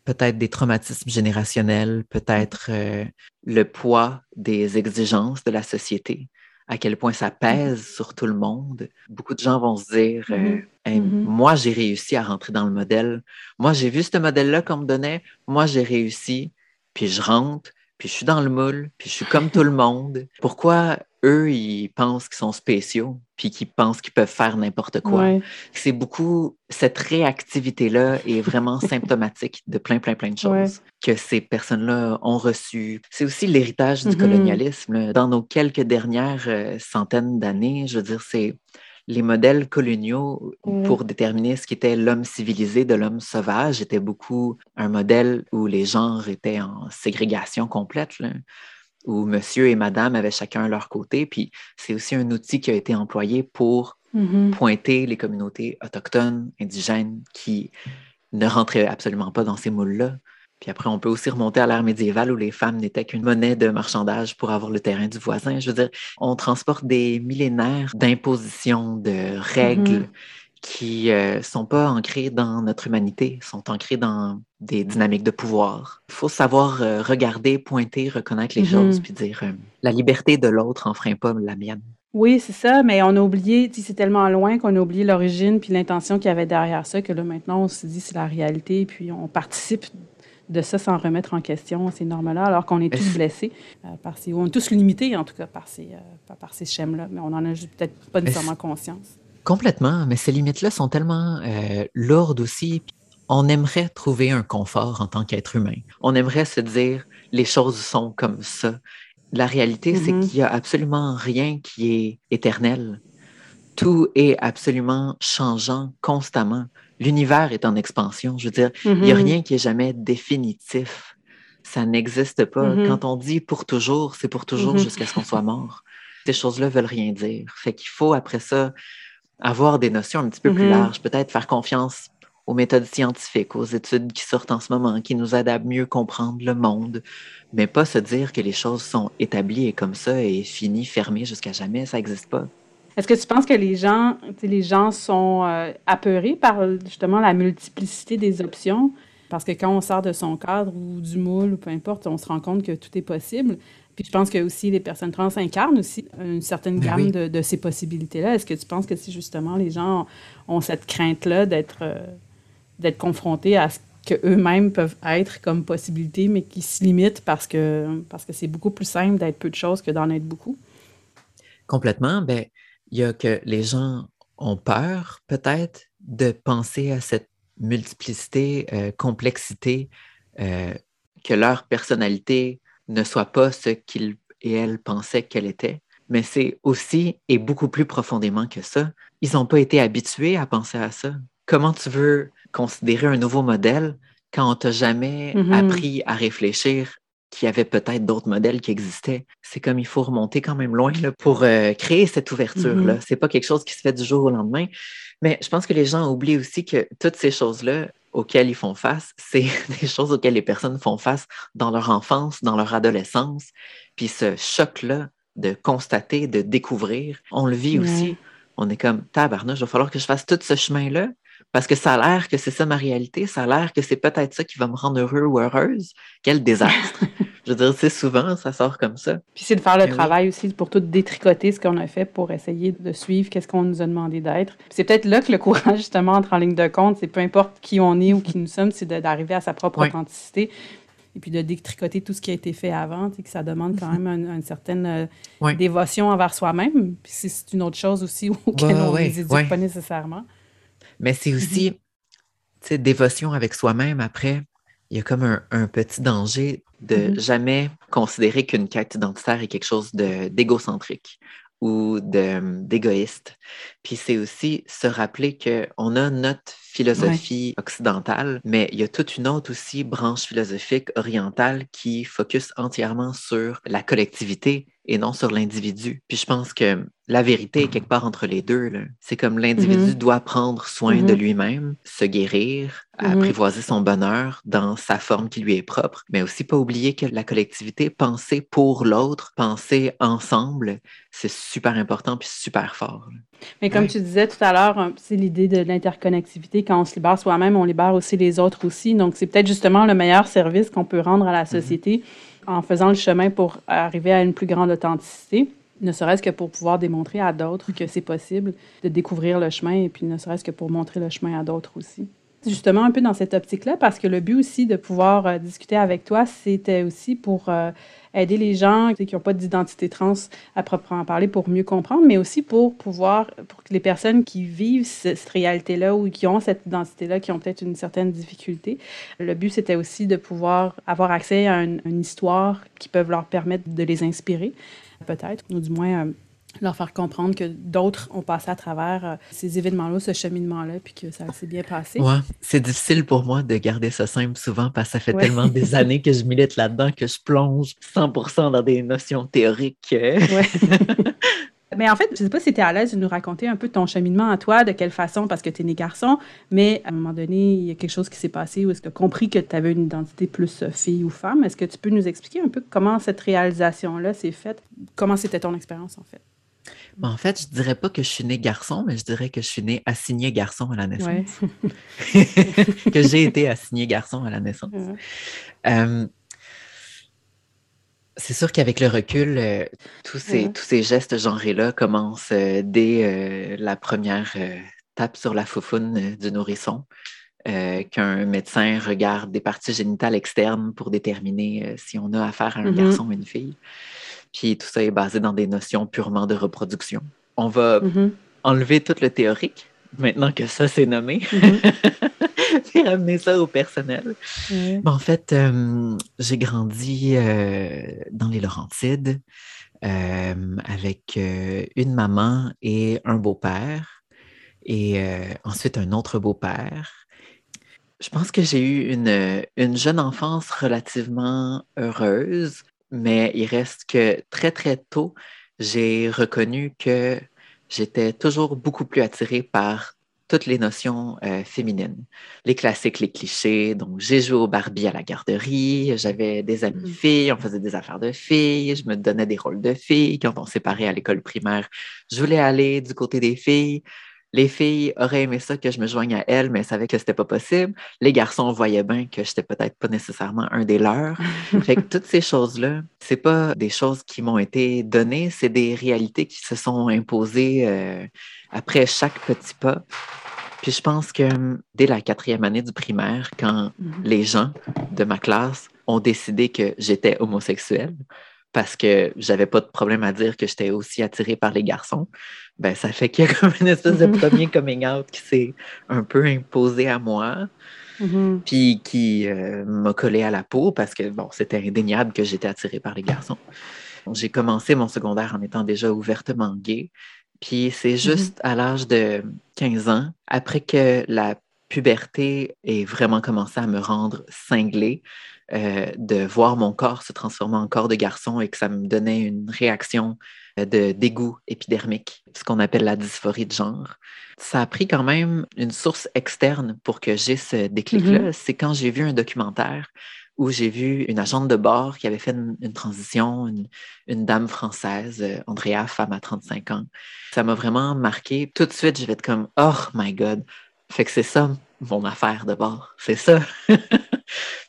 peut-être des traumatismes générationnels, peut-être euh, le poids des exigences de la société, à quel point ça pèse mm-hmm. sur tout le monde. Beaucoup de gens vont se dire, euh, mm-hmm. moi j'ai réussi à rentrer dans le modèle, moi j'ai vu ce modèle-là qu'on me donnait, moi j'ai réussi, puis je rentre, puis je suis dans le moule, puis je suis comme tout le monde. Pourquoi eux, ils pensent qu'ils sont spéciaux, puis qu'ils pensent qu'ils peuvent faire n'importe quoi? C'est beaucoup, cette réactivité-là est vraiment <laughs> symptomatique de plein, plein, plein de choses que ces personnes-là ont reçues. C'est aussi l'héritage du mm-hmm. colonialisme. Dans nos quelques dernières euh, centaines d'années, je veux dire, c'est les modèles coloniaux pour déterminer ce qui était l'homme civilisé de l'homme sauvage étaient beaucoup un modèle où les genres étaient en ségrégation complète, où monsieur et madame avaient chacun leur côté. Puis c'est aussi un outil qui a été employé pour mm-hmm. pointer les communautés autochtones, indigènes qui ne rentraient absolument pas dans ces moules-là. Puis après, on peut aussi remonter à l'ère médiévale où les femmes n'étaient qu'une monnaie de marchandage pour avoir le terrain du voisin. Je veux dire, on transporte des millénaires d'impositions, de règles mm-hmm. qui ne euh, sont pas ancrées dans notre humanité, sont ancrées dans des dynamiques de pouvoir. Il faut savoir euh, regarder, pointer, reconnaître les mm-hmm. choses, puis dire euh, la liberté de l'autre n'enfreint pas la mienne. Oui, c'est ça, mais on a oublié, c'est tellement loin qu'on a oublié l'origine puis l'intention qu'il y avait derrière ça que là, maintenant, on se dit c'est la réalité, puis on participe de ça sans remettre en question ces normes-là, alors qu'on est tous blessés, euh, par ces, on est tous limités en tout cas par ces, euh, par ces schèmes-là, mais on n'en a peut-être pas nécessairement conscience. Complètement, mais ces limites-là sont tellement euh, lourdes aussi. On aimerait trouver un confort en tant qu'être humain. On aimerait se dire les choses sont comme ça. La réalité, c'est mm-hmm. qu'il n'y a absolument rien qui est éternel. Tout est absolument changeant constamment l'univers est en expansion. Je veux dire, il n'y a mm-hmm. rien qui est jamais définitif. Ça n'existe pas. Mm-hmm. Quand on dit pour toujours, c'est pour toujours mm-hmm. jusqu'à ce qu'on soit mort. Ces choses-là veulent rien dire. Fait qu'il faut, après ça, avoir des notions un petit peu plus larges, peut-être faire confiance aux méthodes scientifiques, aux études qui sortent en ce moment, qui nous aident à mieux comprendre le monde, mais pas se dire que les choses sont établies et comme ça et finies, fermées jusqu'à jamais. Ça n'existe pas. Est-ce que tu penses que les gens, les gens sont euh, apeurés par justement la multiplicité des options? Parce que quand on sort de son cadre ou du moule ou peu importe, on se rend compte que tout est possible. Puis je pense que aussi les personnes trans incarnent aussi une certaine ben gamme de, ces possibilités-là. Est-ce que tu penses que si justement les gens ont cette crainte-là d'être euh, d'être confrontés à ce qu'eux-mêmes peuvent être comme possibilité, mais qui se limitent parce que parce que c'est beaucoup plus simple d'être peu de choses que d'en être beaucoup? Complètement. Ben, il y a que les gens ont peur peut-être de penser à cette multiplicité, euh, complexité, euh, que leur personnalité ne soit pas ce qu'ils et elles pensaient qu'elle était. Mais c'est aussi et beaucoup plus profondément que ça. Ils n'ont pas été habitués à penser à ça. Comment tu veux considérer un nouveau modèle quand on t'a jamais mm-hmm. appris à réfléchir qu'il y avait peut-être d'autres modèles qui existaient. C'est comme il faut remonter quand même loin là, pour euh, créer cette ouverture-là. Mm-hmm. C'est pas quelque chose qui se fait du jour au lendemain. Mais je pense que les gens oublient aussi que toutes ces choses-là auxquelles ils font face, <laughs> c'est des choses auxquelles les personnes font face dans leur enfance, dans leur adolescence. Puis ce choc-là de constater, de découvrir, on le vit aussi. On est comme, tabarnouche, il va falloir que je fasse tout ce chemin-là parce que ça a l'air que c'est ça ma réalité, ça a l'air que c'est peut-être ça qui va me rendre heureux ou heureuse. Quel désastre! <laughs> Je veux dire, c'est souvent, ça sort comme ça. Puis c'est de faire le travail aussi pour tout détricoter ce qu'on a fait pour essayer de suivre qu'est-ce qu'on nous a demandé d'être. C'est peut-être là que le courage, <laughs> justement, entre en ligne de compte. C'est peu importe qui on est ou qui nous sommes, c'est d'arriver à sa propre authenticité et puis de détricoter tout ce qui a été fait avant, et que ça demande quand même une, certaine euh, dévotion envers soi-même. Puis c'est une autre chose aussi auquel on ne les éduque pas nécessairement. Mais c'est <laughs> aussi, tu sais, dévotion avec soi-même après. il y a comme un, petit danger de mm-hmm. jamais considérer qu'une quête identitaire est quelque chose d'égocentrique ou d'égoïste. Puis c'est aussi se rappeler qu'on a notre philosophie occidentale, mais il y a toute une autre aussi branche philosophique orientale qui focus entièrement sur la collectivité et non sur l'individu. Puis je pense que la vérité est quelque part entre les deux. C'est comme l'individu mm-hmm. doit prendre soin de mm-hmm. lui-même, se guérir, mm-hmm. apprivoiser son bonheur dans sa forme qui lui est propre, mais aussi pas oublier que la collectivité, penser pour l'autre, penser ensemble, c'est super important puis super fort. Mais comme tu disais tout à l'heure, c'est l'idée de l'interconnectivité. Quand on se libère soi-même, on libère aussi les autres aussi. Donc c'est peut-être justement le meilleur service qu'on peut rendre à la société en faisant le chemin pour arriver à une plus grande authenticité, ne serait-ce que pour pouvoir démontrer à d'autres que c'est possible de découvrir le chemin et puis ne serait-ce que pour montrer le chemin à d'autres aussi. Justement, un peu dans cette optique-là, parce que le but aussi de pouvoir euh, discuter avec toi, c'était aussi pour euh, aider les gens qui n'ont pas d'identité trans à proprement parler pour mieux comprendre, mais aussi pour pouvoir, pour que les personnes qui vivent cette réalité-là ou qui ont cette identité-là, qui ont peut-être une certaine difficulté, le but c'était aussi de pouvoir avoir accès à une, histoire qui peuvent leur permettre de les inspirer, peut-être, ou du moins euh, leur faire comprendre que d'autres ont passé à travers euh, ces événements-là, ce cheminement-là, puis que ça s'est bien passé. Ouais, c'est difficile pour moi de garder ça simple souvent parce que ça fait tellement des <laughs> années que je milite là-dedans que je plonge 100% dans des notions théoriques. Ouais. <laughs> Mais en fait, je ne sais pas si tu es à l'aise de nous raconter un peu ton cheminement à toi, de quelle façon, parce que tu es né garçon, mais à un moment donné, il y a quelque chose qui s'est passé où est-ce que tu as compris que tu avais une identité plus euh, fille ou femme. Est-ce que tu peux nous expliquer un peu comment cette réalisation-là s'est faite? Comment c'était ton expérience, en fait? En fait, je dirais pas que je suis né garçon, mais je dirais que je suis né assigné garçon à la naissance. <laughs> que j'ai été assigné garçon à la naissance. c'est sûr qu'avec le recul, euh, tous, ces, tous ces gestes genrés-là commencent euh, dès euh, la première tape sur la foufoune du nourrisson. qu'un médecin regarde des parties génitales externes pour déterminer si on a affaire à un mm-hmm. garçon ou une fille. Puis tout ça est basé dans des notions purement de reproduction. On va mm-hmm. enlever tout le théorique, maintenant que ça c'est nommé, <laughs> puis ramener ça au personnel. en fait, euh, j'ai grandi euh, dans les Laurentides euh, avec une maman et un beau-père, et ensuite un autre beau-père. Je pense que j'ai eu une, une jeune enfance relativement heureuse mais il reste que très, très tôt, j'ai reconnu que j'étais toujours beaucoup plus attirée par toutes les notions euh, féminines, les classiques, les clichés. Donc, j'ai joué au Barbie à la garderie, j'avais des amis mmh. filles, on faisait des affaires de filles, je me donnais des rôles de filles. Quand on s'est séparait à l'école primaire, je voulais aller du côté des filles. Les filles auraient aimé ça que je me joigne à elles, mais savaient que c'était pas possible. Les garçons voyaient bien que j'étais peut-être pas nécessairement un des leurs. <laughs> fait que toutes ces choses-là, c'est pas des choses qui m'ont été données, c'est des réalités qui se sont imposées euh, après chaque petit pas. Puis je pense que hum, dès la quatrième année du primaire, quand mm-hmm. les gens de ma classe ont décidé que j'étais homosexuelle, parce que j'avais pas de problème à dire que j'étais aussi attirée par les garçons, ben ça fait qu'il y a comme une espèce de <laughs> premier coming out qui s'est un peu imposé à moi, mm-hmm. puis qui euh, m'a collé à la peau parce que bon, c'était indéniable que j'étais attirée par les garçons. J'ai commencé mon secondaire en étant déjà ouvertement gay, puis c'est mm-hmm. juste à l'âge de 15 ans, après que la puberté ait vraiment commencé à me rendre cinglée, euh, de voir mon corps se transformer en corps de garçon et que ça me donnait une réaction euh, de dégoût épidermique, ce qu'on appelle la dysphorie de genre. Ça a pris quand même une source externe pour que j'ai ce déclic-là. Mm-hmm. C'est quand j'ai vu un documentaire où j'ai vu une agente de bord qui avait fait une, transition, une, dame française, euh, Andrea, femme à 35 ans. Ça m'a vraiment marqué. Tout de suite, je vais être comme, oh my God. Fait que c'est ça mon affaire de bord. C'est ça. <laughs>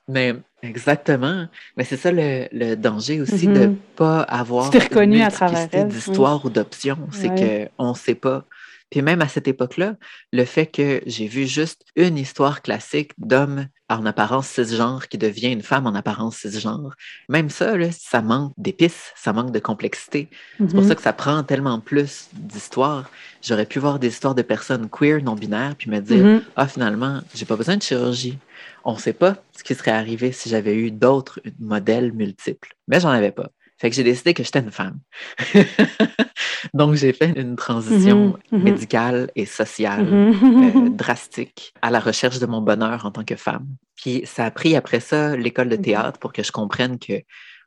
Mais exactement. Mais c'est ça le, danger aussi de ne mm-hmm. pas avoir reconnu à travers d'histoires ou d'options. C'est qu'on ne sait pas Puis même à cette époque-là, le fait que j'ai vu juste une histoire classique d'homme en apparence cisgenre qui devient une femme en apparence cisgenre, même ça, là, ça manque d'épices, ça manque de complexité. C'est pour Mhm. ça que ça prend tellement plus d'histoires. J'aurais pu voir des histoires de personnes queer, non-binaires, puis me dire, Mhm. ah, finalement, j'ai pas besoin de chirurgie. On ne sait pas ce qui serait arrivé si j'avais eu d'autres modèles multiples. Mais j'en avais pas. Fait que j'ai décidé que j'étais une femme. <laughs> Donc, j'ai fait une transition Mhm, mhm. médicale et sociale Mhm. euh, <laughs> drastique à la recherche de mon bonheur en tant que femme. Puis ça a pris après ça l'école de théâtre pour que je comprenne que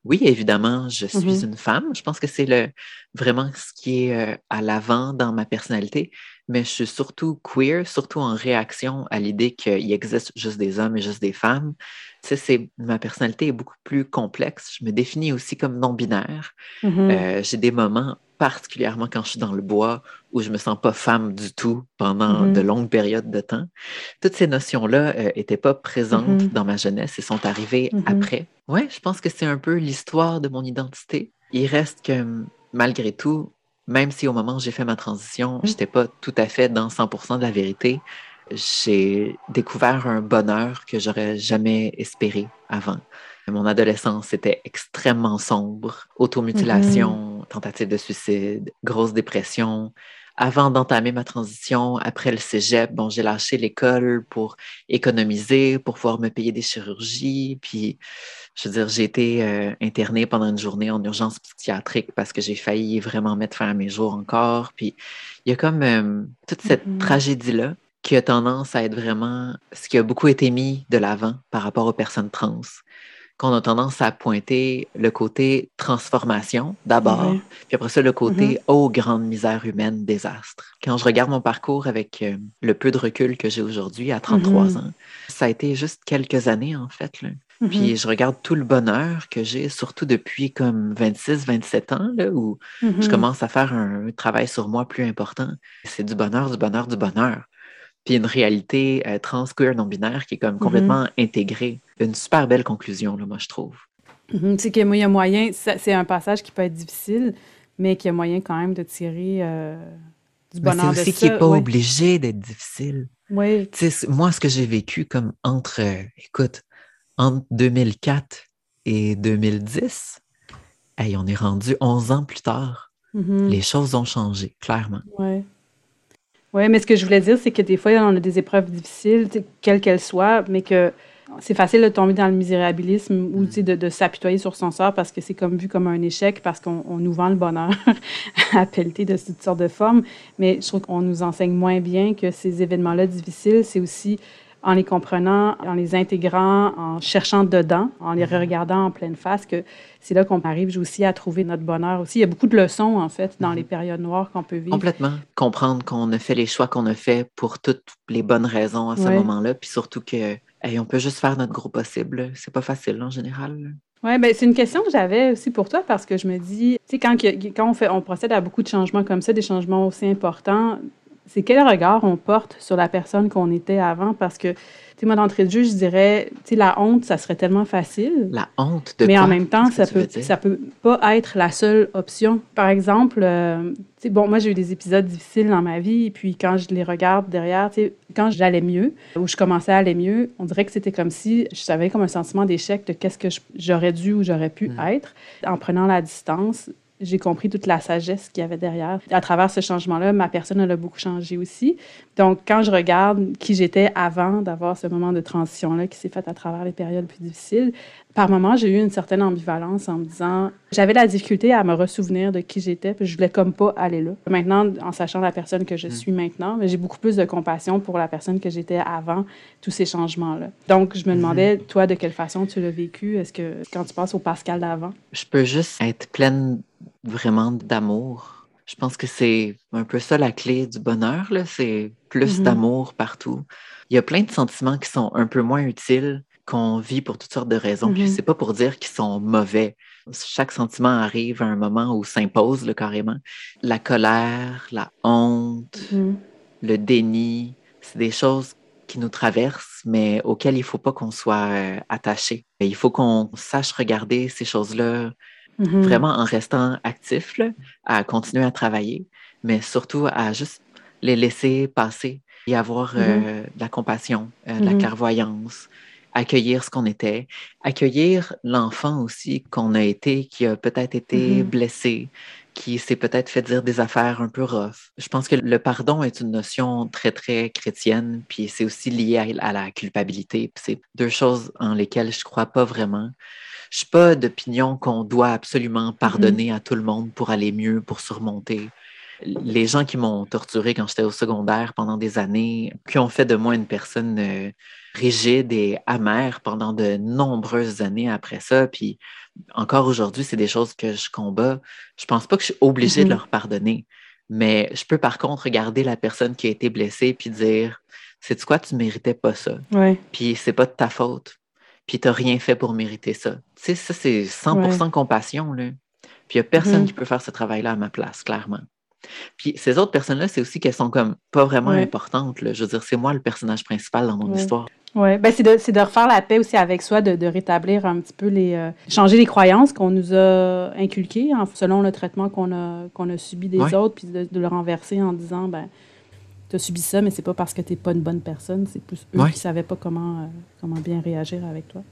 oui, évidemment, je suis une femme. Je pense que c'est le vraiment ce qui est euh, à l'avant dans ma personnalité, mais je suis surtout queer, surtout en réaction à l'idée qu'il existe juste des hommes et juste des femmes. Tu sais, c'est, ma personnalité est beaucoup plus complexe. Je me définis aussi comme non-binaire. Mhm. Euh, j'ai des moments, particulièrement quand je suis dans le bois, où je me sens pas femme du tout pendant Mhm. de longues périodes de temps. Toutes ces notions-là n'étaient pas présentes Mhm. dans ma jeunesse et sont arrivées après. Ouais, je pense que c'est un peu l'histoire de mon identité. Il reste que malgré tout, même si au moment où j'ai fait ma transition, je n'étais pas tout à fait dans 100% de la vérité, j'ai découvert un bonheur que j'aurais jamais espéré avant. Mon adolescence était extrêmement sombre. Automutilation, tentative de suicide, grosse dépression. Avant d'entamer ma transition, après le cégep, bon, j'ai lâché l'école pour économiser, pour pouvoir me payer des chirurgies. Puis, je veux dire, j'ai été euh, internée pendant une journée en urgence psychiatrique parce que j'ai failli vraiment mettre fin à mes jours encore. Puis, il y a comme euh, toute cette Mhm. tragédie-là qui a tendance à être vraiment ce qui a beaucoup été mis de l'avant par rapport aux personnes trans qu'on a tendance à pointer le côté transformation d'abord, puis après ça, le côté oh, grande misère humaine, désastre. Quand je regarde mon parcours avec euh, le peu de recul que j'ai aujourd'hui à 33 Mhm. ans, ça a été juste quelques années en fait. Là. Mhm. Puis je regarde tout le bonheur que j'ai, surtout depuis comme 26, 27 ans, là, où Mhm. je commence à faire un travail sur moi plus important. C'est du bonheur, du bonheur, du bonheur. Puis une réalité euh, trans, queer, non-binaire qui est comme complètement intégrée. Une super belle conclusion, là, moi, je trouve. Mhm. C'est qu'il y a moyen, c'est un passage qui peut être difficile, mais qu'il y a moyen quand même de tirer euh, du c'est bonheur de aussi qu'il n'est pas ouais. obligé d'être difficile. Oui. C'est- moi, ce que j'ai vécu comme entre, euh, écoute, entre 2004 et 2010, hey, on est rendu 11 ans plus tard. Mhm. Les choses ont changé, clairement. Oui. Oui, mais ce que je voulais dire, c'est que des fois, on a des épreuves difficiles, quelles qu'elles soient, mais que c'est facile de tomber dans le misérabilisme ou de, de s'apitoyer sur son sort parce que c'est comme vu comme un échec, parce qu'on on nous vend le bonheur <laughs> à pelleter de toutes sortes de formes. Mais je trouve qu'on nous enseigne moins bien que ces événements-là difficiles, c'est aussi en les comprenant, en les intégrant, en cherchant dedans, en les regardant en pleine face, que c'est là qu'on arrive aussi à trouver notre bonheur aussi. Il y a beaucoup de leçons, en fait, dans les périodes noires qu'on peut vivre. Complètement. Comprendre qu'on a fait les choix qu'on a fait pour toutes les bonnes raisons à ce Ouais. moment-là, puis surtout que hey, on peut juste faire notre gros possible. C'est pas facile en général. Oui, ben, c'est une question que j'avais aussi pour toi parce que je me dis, tu sais, quand, quand on, fait, on procède à beaucoup de changements comme ça, des changements aussi importants, c'est quel regard on porte sur la personne qu'on était avant? Parce que, tu sais, moi, d'entrée de jeu, je dirais, tu sais, la honte, ça serait tellement facile. La honte de mais quoi? en même temps, ça peut, ça peut pas être la seule option. Par exemple, euh, tu sais, bon, moi, j'ai eu des épisodes difficiles dans ma vie, et puis quand je les regarde derrière, tu sais, quand j'allais mieux, ou je commençais à aller mieux, on dirait que c'était comme si je savais comme un sentiment d'échec de qu'est-ce que j'aurais dû ou j'aurais pu Mm. être. En prenant la distance, j'ai compris toute la sagesse qu'il y avait derrière. À travers ce changement-là, ma personne, elle a beaucoup changé aussi. Donc, quand je regarde qui j'étais avant d'avoir ce moment de transition-là qui s'est fait à travers les périodes plus difficiles, par moments, j'ai eu une certaine ambivalence en me disant, j'avais la difficulté à me ressouvenir de qui j'étais, puis je voulais comme pas aller là. Maintenant, en sachant la personne que je Mm. suis maintenant, j'ai beaucoup plus de compassion pour la personne que j'étais avant tous ces changements-là. Donc, je me demandais, toi, de quelle façon tu l'as vécu? Est-ce que quand tu passes au Pascal d'avant? Je peux juste être pleine vraiment d'amour. Je pense que c'est un peu ça la clé du bonheur. C'est plus Mhm. d'amour partout. Il y a plein de sentiments qui sont un peu moins utiles, qu'on vit pour toutes sortes de raisons. Mhm. c'est pas pour dire qu'ils sont mauvais. Chaque sentiment arrive à un moment où s'impose là, carrément. La colère, la honte, Mhm. le déni, c'est des choses qui nous traversent, mais auxquelles il faut pas qu'on soit euh, attaché. Il faut qu'on sache regarder ces choses-là Mhm. vraiment en restant actif, là, à continuer à travailler, mais surtout à juste les laisser passer et avoir euh, de la compassion, de la clairvoyance, accueillir ce qu'on était, accueillir l'enfant aussi qu'on a été, qui a peut-être été blessé, qui s'est peut-être fait dire des affaires un peu rough. Je pense que le pardon est une notion très, très chrétienne, puis c'est aussi lié à, la culpabilité. c'est deux choses en lesquelles je ne crois pas vraiment. Je suis pas d'opinion qu'on doit absolument pardonner à tout le monde pour aller mieux, pour surmonter. Les gens qui m'ont torturé quand j'étais au secondaire pendant des années, qui ont fait de moi une personne euh, rigide et amère pendant de nombreuses années après ça, puis encore aujourd'hui, c'est des choses que je combats. Je pense pas que je suis obligée de mm-hmm. leur pardonner, mais je peux par contre regarder la personne qui a été blessée puis dire c'est quoi, tu méritais pas ça. Puis c'est pas de ta faute. Puis tu n'as rien fait pour mériter ça. Tu sais, ça, c'est 100% compassion. Là. Puis il n'y a personne mm-hmm. qui peut faire ce travail-là à ma place, clairement. Puis ces autres personnes-là, c'est aussi qu'elles sont comme pas vraiment importantes. Là. Je veux dire, c'est moi le personnage principal dans mon histoire. Oui, ben c'est de, de, refaire la paix aussi avec soi, de, de rétablir un petit peu les. Euh, changer les croyances qu'on nous a inculquées selon le traitement qu'on a, qu'on a subi des autres, puis de, le renverser en disant ben, tu as subi ça, mais c'est pas parce que tu n'es pas une bonne personne, c'est plus eux qui ne savaient pas comment, euh, comment bien réagir avec toi.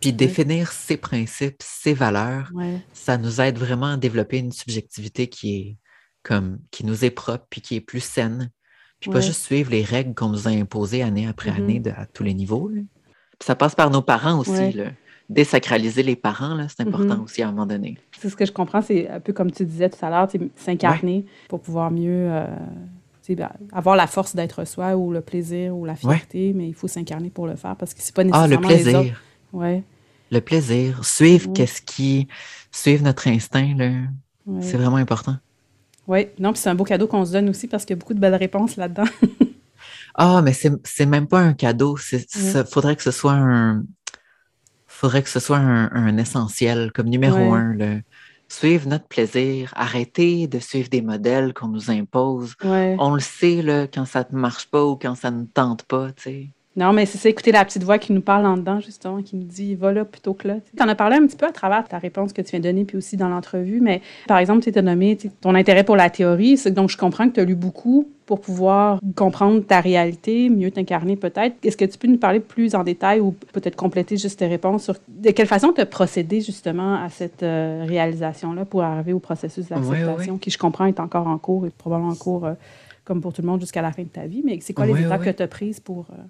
Puis définir ses principes, ses valeurs, ça nous aide vraiment à développer une subjectivité qui est comme qui nous est propre puis qui est plus saine puis pas juste suivre les règles qu'on nous a imposées année après mm-hmm. année à tous les niveaux. ça passe par nos parents aussi. Désacraliser les parents, c'est important mm-hmm. aussi à un moment donné. C'est ce que je comprends, c'est un peu comme tu disais tout à l'heure, s'incarner pour pouvoir mieux euh, avoir la force d'être soi ou le plaisir ou la fierté, mais il faut s'incarner pour le faire parce que c'est pas nécessairement Ah, le plaisir. Les Ouais. Le plaisir. Suivre qu'est-ce qui. Suivre notre instinct, c'est vraiment important. Oui, non, puis c'est un beau cadeau qu'on se donne aussi parce qu'il y a beaucoup de belles réponses là-dedans. <laughs> ah, mais c'est même pas un cadeau. Il faudrait que ce soit un. faudrait que ce soit un, essentiel comme numéro un. Le, suivre notre plaisir, arrêter de suivre des modèles qu'on nous impose. On le sait là, quand ça ne marche pas ou quand ça ne tente pas, tu sais. Non, mais c'est ça, écouter la petite voix qui nous parle en dedans, justement, qui nous dit va là plutôt que là. Tu en as parlé un petit peu à travers ta réponse que tu viens de donner, puis aussi dans l'entrevue, mais par exemple, tu t'es nommé ton intérêt pour la théorie, donc je comprends que tu as lu beaucoup pour pouvoir comprendre ta réalité, mieux t'incarner peut-être. Est-ce que tu peux nous parler plus en détail ou peut-être compléter juste tes réponses sur de quelle façon tu as procédé justement à cette euh, réalisation-là pour arriver au processus d'acceptation, qui je comprends est encore en cours et probablement en cours, euh, comme pour tout le monde, jusqu'à la fin de ta vie, mais c'est quoi les étapes que tu as prises pour... Euh,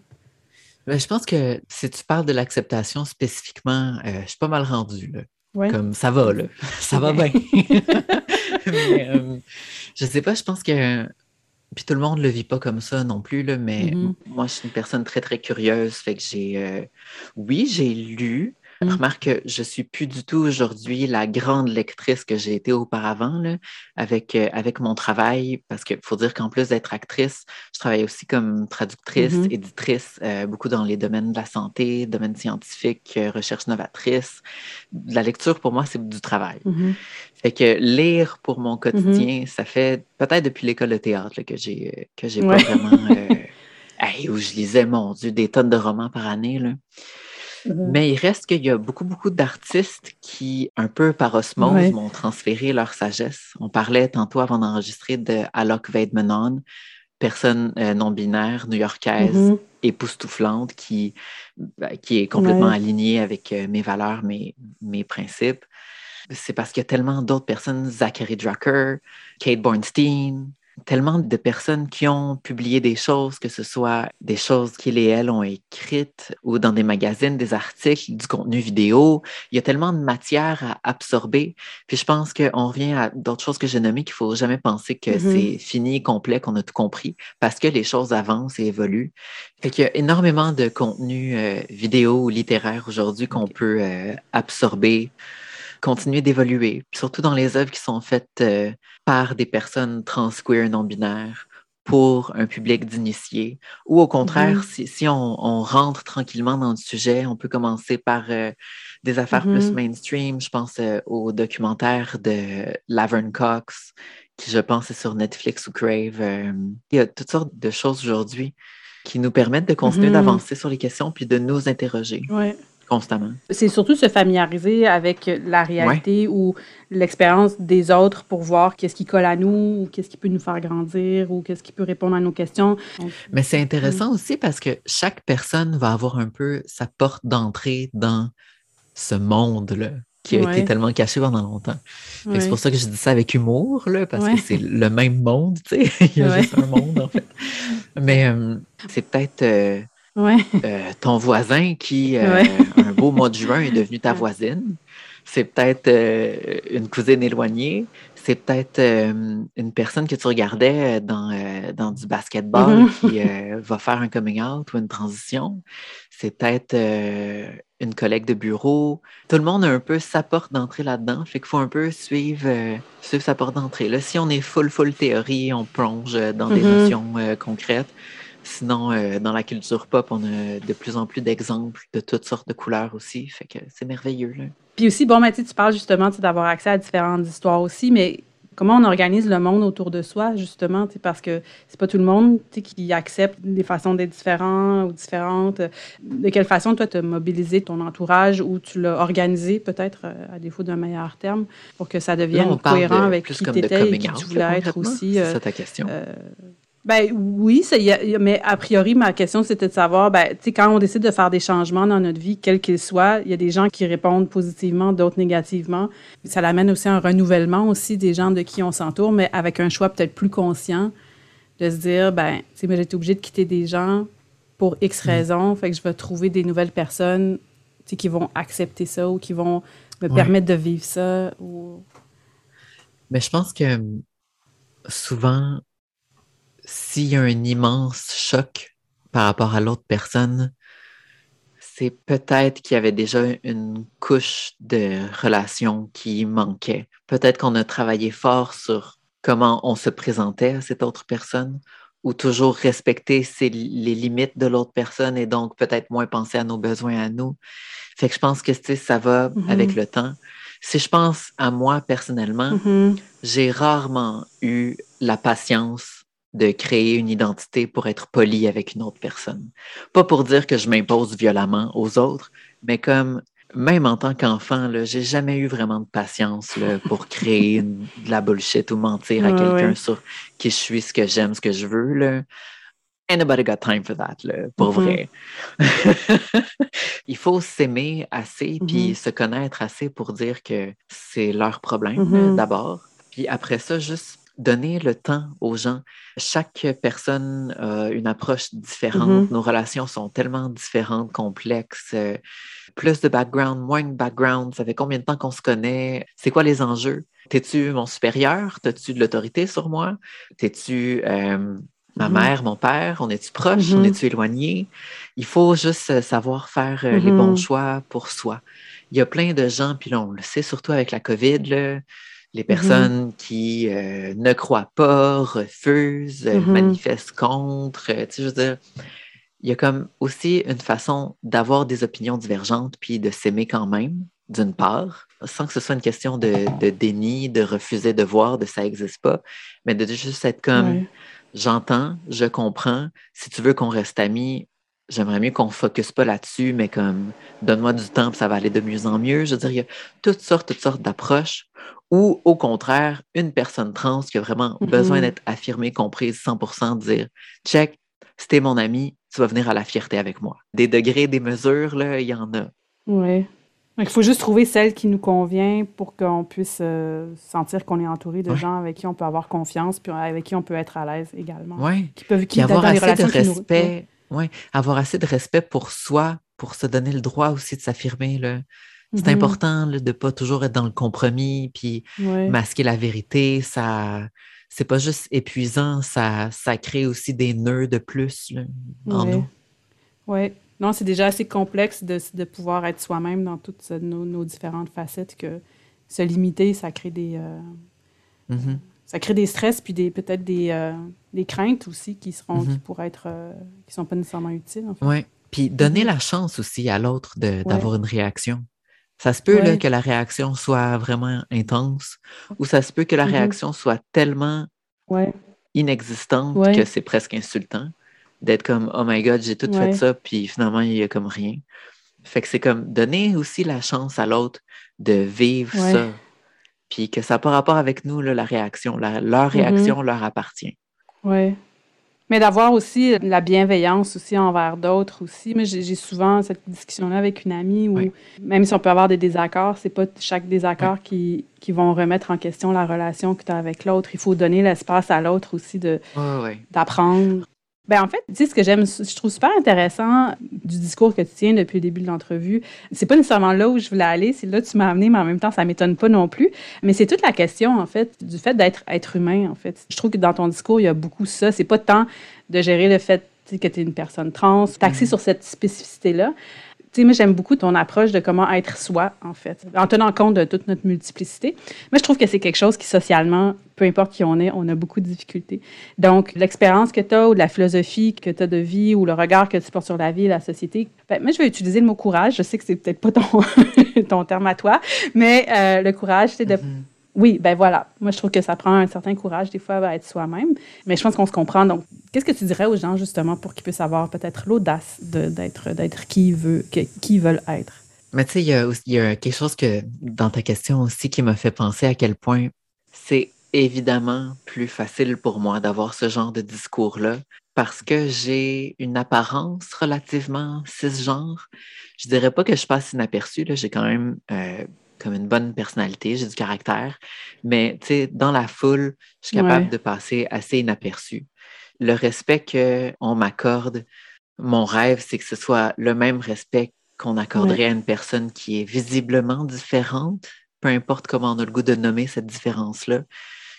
ben, je pense que si tu parles de l'acceptation spécifiquement, euh, je suis pas mal rendu. Là. Comme ça va, là. <laughs> ça va bien. <laughs> <laughs> mais, euh, je sais pas, je pense que. Puis tout le monde ne le vit pas comme ça non plus, là, mais mm-hmm. moi, je suis une personne très, très curieuse. Fait que j'ai. Euh, oui, j'ai lu, Mmh. Remarque que je suis plus du tout aujourd'hui la grande lectrice que j'ai été auparavant là, avec, euh, avec mon travail, parce qu'il faut dire qu'en plus d'être actrice, je travaille aussi comme traductrice, mmh éditrice, euh, beaucoup dans les domaines de la santé, domaine scientifique, euh, recherche novatrice. La lecture, pour moi, c'est du travail. Mmh fait que lire pour mon quotidien, ça fait peut-être depuis l'école de théâtre que j'ai que j'ai pas vraiment... <laughs> où je lisais, mon Dieu, des tonnes de romans par année. Là. Mm-hmm. Mais il reste qu'il y a beaucoup, beaucoup d'artistes qui, un peu par osmose, m'ont transféré leur sagesse. On parlait tantôt avant d'enregistrer de Alok Vaidmenon, personne euh, non-binaire, new-yorkaise, mm-hmm. époustouflante, qui, ben, qui est complètement alignée avec euh, mes valeurs, mes, mes principes. C'est parce qu'il y a tellement d'autres personnes, Zachary Drucker, Kate Bornstein, tellement de personnes qui ont publié des choses, que ce soit des choses qu'ils et elles ont écrites ou dans des magazines, des articles, du contenu vidéo. Il y a tellement de matière à absorber. Puis je pense qu'on revient à d'autres choses que j'ai nommées qu'il faut jamais penser que mm-hmm. c'est fini, complet, qu'on a tout compris, parce que les choses avancent et évoluent. Fait qu'il y a énormément de contenu euh, vidéo ou littéraire aujourd'hui qu'on peut euh, absorber continuer d'évoluer, surtout dans les œuvres qui sont faites euh, par des personnes trans, queer, non-binaires pour un public d'initiés. Ou au contraire, mm-hmm. si, on, rentre tranquillement dans le sujet, on peut commencer par euh, des affaires plus mm-hmm. mainstream. Je pense euh, au documentaire de Laverne Cox, qui je pense est sur Netflix ou Crave. il y a toutes sortes de choses aujourd'hui qui nous permettent de continuer mm-hmm. d'avancer sur les questions puis de nous interroger. Ouais constamment. C'est surtout se familiariser avec la réalité ou l'expérience des autres pour voir qu'est-ce qui colle à nous ou qu'est-ce qui peut nous faire grandir ou qu'est-ce qui peut répondre à nos questions. Mais c'est intéressant aussi parce que chaque personne va avoir un peu sa porte d'entrée dans ce monde-là qui a été tellement caché pendant longtemps. C'est pour ça que je dis ça avec humour, là, parce que c'est le même monde, tu sais. <laughs> Il y a juste un monde, en fait. <laughs> Mais euh, c'est peut-être euh, euh, ton voisin qui, un beau mois de juin, est devenu ta voisine. C'est peut-être une cousine éloignée. C'est peut-être une personne que tu regardais dans, dans du basketball mm-hmm. qui va faire un coming out ou une transition. C'est peut-être une collègue de bureau. Tout le monde a un peu sa porte d'entrée là-dedans. Fait qu'il faut un peu suivre, euh, suivre sa porte d'entrée. Là, si on est full, full théorie, on plonge dans des mm-hmm. notions euh, concrètes. Sinon, euh, dans la culture pop, on a de plus en plus d'exemples de toutes sortes de couleurs aussi. Fait que c'est merveilleux. Là. Puis aussi, bon, Mathieu, tu parles justement d'avoir accès à différentes histoires aussi, mais comment on organise le monde autour de soi, justement, parce que c'est pas tout le monde qui accepte les façons d'être différents ou différentes. De quelle façon, toi, tu as mobilisé ton entourage ou tu l'as organisé, peut-être, euh, à défaut d'un meilleur terme, pour que ça devienne cohérent avec qui tu étais et qui tu voulais être aussi. C'est euh, ça ta question. Euh, ben oui, ça, mais a priori, ma question, c'était de savoir, ben, quand on décide de faire des changements dans notre vie, quels qu'ils soient, il y a des gens qui répondent positivement, d'autres négativement. Ça l'amène aussi à un renouvellement aussi des gens de qui on s'entoure, mais avec un choix peut-être plus conscient de se dire, ben, tu sais, j'ai été obligée de quitter des gens pour X mm. raisons, fait que je vais trouver des nouvelles personnes qui vont accepter ça ou qui vont me permettre de vivre ça. Ou... Mais je pense que souvent, s'il y a un immense choc par rapport à l'autre personne, c'est peut-être qu'il y avait déjà une couche de relation qui manquait. Peut-être qu'on a travaillé fort sur comment on se présentait à cette autre personne ou toujours respecter les limites de l'autre personne et donc peut-être moins penser à nos besoins à nous. Fait que je pense que ça va mm-hmm. avec le temps. Si je pense à moi personnellement, mm-hmm. j'ai rarement eu la patience de créer une identité pour être poli avec une autre personne. Pas pour dire que je m'impose violemment aux autres, mais comme même en tant qu'enfant, j'ai jamais eu vraiment de patience là, <laughs> pour créer de la bullshit ou mentir à quelqu'un sur qui je suis, ce que j'aime, ce que je veux. Là. Anybody got time for that, là, pour mm-hmm. vrai. <laughs> Il faut s'aimer assez puis mm-hmm. se connaître assez pour dire que c'est leur problème mm-hmm. d'abord. Puis après ça, juste donner le temps aux gens. Chaque personne a une approche différente. Mm-hmm. Nos relations sont tellement différentes, complexes. Euh, plus de background, moins de background. Ça fait combien de temps qu'on se connaît? C'est quoi les enjeux? T'es-tu mon supérieur? T'as-tu de l'autorité sur moi? T'es-tu euh, ma mm-hmm. mère, mon père? On est-tu proche? On mm-hmm. est-tu éloigné? Il faut juste euh, savoir faire les bons choix pour soi. Il y a plein de gens, puis là, on le sait surtout avec la COVID, là, les mm-hmm. personnes qui euh, ne croient pas, refusent, euh, mm-hmm. manifestent contre. Euh, tu sais, je veux dire, il y a comme aussi une façon d'avoir des opinions divergentes puis de s'aimer quand même, d'une part, sans que ce soit une question de, déni, de refuser de voir, de ça n'existe pas, mais de juste être comme j'entends, je comprends. Si tu veux qu'on reste amis, j'aimerais mieux qu'on ne focus pas là-dessus, mais comme donne-moi du temps, ça va aller de mieux en mieux. Je veux dire, il y a toutes sortes, toutes sortes d'approches ou au contraire, une personne trans qui a vraiment besoin mm-hmm. d'être affirmée, comprise 100%, dire check, c'était mon ami, tu vas venir à la fierté avec moi. Des degrés, des mesures, là, il y en a. Oui. Il faut juste trouver celle qui nous convient pour qu'on puisse euh, sentir qu'on est entouré de gens avec qui on peut avoir confiance, puis avec qui on peut être à l'aise également. Oui. Qui peuvent qui avoir assez de respect. Oui, avoir assez de respect pour soi, pour se donner le droit aussi de s'affirmer. C'est mm-hmm. important de ne pas toujours être dans le compromis puis masquer la vérité. Ça, c'est pas juste épuisant, ça, ça crée aussi des nœuds de plus en nous. Oui. Non, c'est déjà assez complexe de, de pouvoir être soi-même dans toutes nos, différentes facettes que se limiter, ça crée des. Euh, mm-hmm. Ça crée des stress puis des, peut-être des, euh, des craintes aussi qui seront qui mm-hmm. pourraient être euh, qui sont pas nécessairement utiles. En fait. Oui. Puis donner la chance aussi à l'autre d'avoir une réaction. Ça se peut que la réaction soit vraiment intense ou ça se peut que la mm-hmm. réaction soit tellement inexistante que c'est presque insultant d'être comme Oh my God, j'ai tout fait ça, puis finalement, il n'y a comme rien. Fait que c'est comme donner aussi la chance à l'autre de vivre ça. Puis que ça n'a pas rapport avec nous, la réaction. leur mm-hmm. réaction leur appartient. Oui. Mais d'avoir aussi la bienveillance aussi envers d'autres aussi. Mais j'ai souvent cette discussion-là avec une amie où même si on peut avoir des désaccords, c'est pas chaque désaccord qui, qui vont remettre en question la relation que tu as avec l'autre. Il faut donner l'espace à l'autre aussi de d'apprendre. Ben en fait, tu sais, ce que j'aime, je trouve super intéressant du discours que tu tiens depuis le début de l'entrevue, c'est pas nécessairement là où je voulais aller, c'est là que tu m'as amené, mais en même temps, ça m'étonne pas non plus. Mais c'est toute la question, en fait, du fait d'être être humain, en fait. Je trouve que dans ton discours, il y a beaucoup ça. C'est pas tant de gérer le fait que tu es une personne trans, taxer mm-hmm. sur cette spécificité-là, tu sais, moi, j'aime beaucoup ton approche de comment être soi, en fait, en tenant compte de toute notre multiplicité. Moi, je trouve que c'est quelque chose qui, socialement, peu importe qui on est, on a beaucoup de difficultés. Donc, l'expérience que tu as ou la philosophie que tu as de vie ou le regard que tu portes sur la vie la société, ben, moi, je vais utiliser le mot courage. Je sais que c'est peut-être pas ton, <laughs> ton terme à toi, mais euh, le courage, c'est de mm-hmm. Oui, ben voilà. Moi, je trouve que ça prend un certain courage, des fois, à être soi-même. Mais je pense qu'on se comprend. Donc, qu'est-ce que tu dirais aux gens, justement, pour qu'ils puissent avoir peut-être l'audace d'être, d'être qui, veut, qui veulent être? Mais tu sais, il y a, quelque chose que, dans ta question aussi qui m'a fait penser à quel point c'est évidemment plus facile pour moi d'avoir ce genre de discours-là parce que j'ai une apparence relativement cisgenre. Je dirais pas que je passe inaperçue. J'ai quand même euh, comme une bonne personnalité, j'ai du caractère, mais dans la foule, je suis capable de passer assez inaperçu. Le respect qu'on m'accorde, mon rêve, c'est que ce soit le même respect qu'on accorderait à une personne qui est visiblement différente, peu importe comment on a le goût de nommer cette différence-là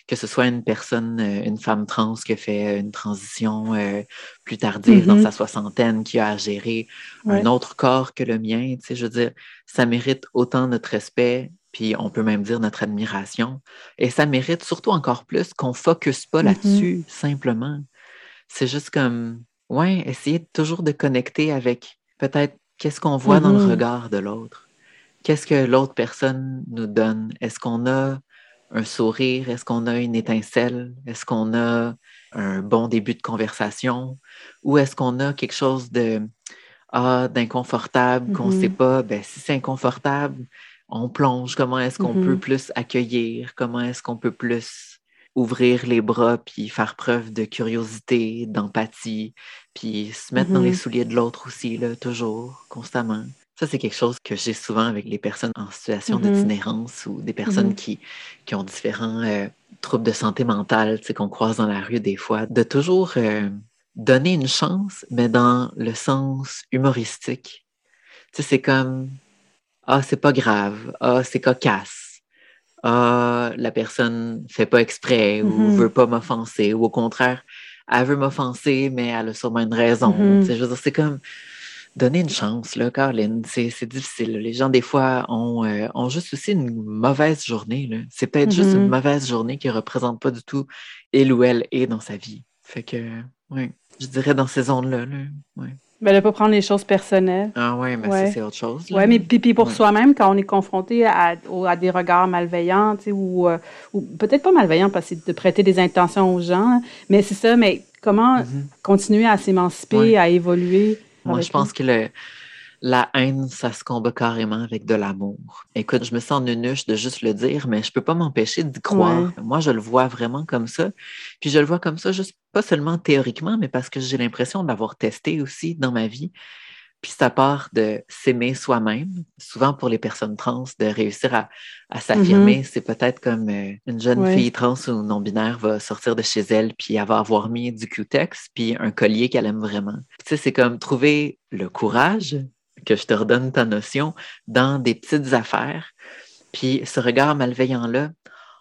que ce soit une personne, euh, une femme trans qui a fait une transition euh, plus tardive dans mm-hmm. sa soixantaine, qui a à gérer un autre corps que le mien, tu sais, je veux dire, ça mérite autant notre respect, puis on peut même dire notre admiration. Et ça mérite surtout encore plus qu'on ne focus pas mm-hmm. là-dessus, simplement. C'est juste comme, ouais, essayer toujours de connecter avec peut-être qu'est-ce qu'on voit dans le mm-hmm. regard de l'autre. Qu'est-ce que l'autre personne nous donne? Est-ce qu'on a un sourire? Est-ce qu'on a une étincelle? Est-ce qu'on a un bon début de conversation? Ou est-ce qu'on a quelque chose de ah, d'inconfortable qu'on ne sait mm-hmm. pas? Ben, si c'est inconfortable, on plonge. Comment est-ce qu'on peut mm-hmm. plus accueillir? Comment est-ce qu'on peut plus ouvrir les bras puis faire preuve de curiosité, d'empathie, puis se mettre dans les mm-hmm. souliers de l'autre aussi, là, toujours, constamment. Ça, c'est quelque chose que j'ai souvent avec les personnes en situation mm-hmm. d'itinérance ou des personnes mm-hmm. qui, ont différents euh, troubles de santé mentale qu'on croise dans la rue des fois, de toujours euh, donner une chance, mais dans le sens humoristique. c'est comme Ah, c'est pas grave, ah, c'est cocasse, ah, la personne fait pas exprès ou mm-hmm. veut pas m'offenser, ou au contraire, elle veut m'offenser, mais elle a sûrement une raison. Je veux dire, c'est comme donner une chance, là, Caroline. C'est difficile. Les gens, des fois, ont, euh, ont juste aussi une mauvaise journée. C'est peut-être juste une mm-hmm. mauvaise journée qui ne représente pas du tout il ou elle est dans sa vie. Fait que, oui, je dirais dans ces zones-là. Là, ouais. Ben, de ne pas prendre les choses personnelles. Ah oui, mais ça, c'est autre chose. Oui, mais puis, pour soi-même, quand on est confronté à, à des regards malveillants, ou, euh, ou peut-être pas malveillants parce que c'est de prêter des intentions aux gens, mais c'est ça, mais comment mm-hmm. continuer à s'émanciper, à évoluer? Moi, je pense que la haine, ça se combat carrément avec de l'amour. Écoute, je me sens nunuche de juste le dire, mais je ne peux pas m'empêcher d'y croire. Moi, je le vois vraiment comme ça. Puis je le vois comme ça, juste pas seulement théoriquement, mais parce que j'ai l'impression d'avoir testé aussi dans ma vie. Puis ça part de s'aimer soi-même. Souvent pour les personnes trans, de réussir à, s'affirmer, mm-hmm. c'est peut-être comme euh, une jeune fille trans ou non-binaire va sortir de chez elle, puis elle va avoir mis du Q-Tex, puis un collier qu'elle aime vraiment. Tu sais, c'est comme trouver le courage, que je te redonne ta notion, dans des petites affaires. Puis ce regard malveillant-là,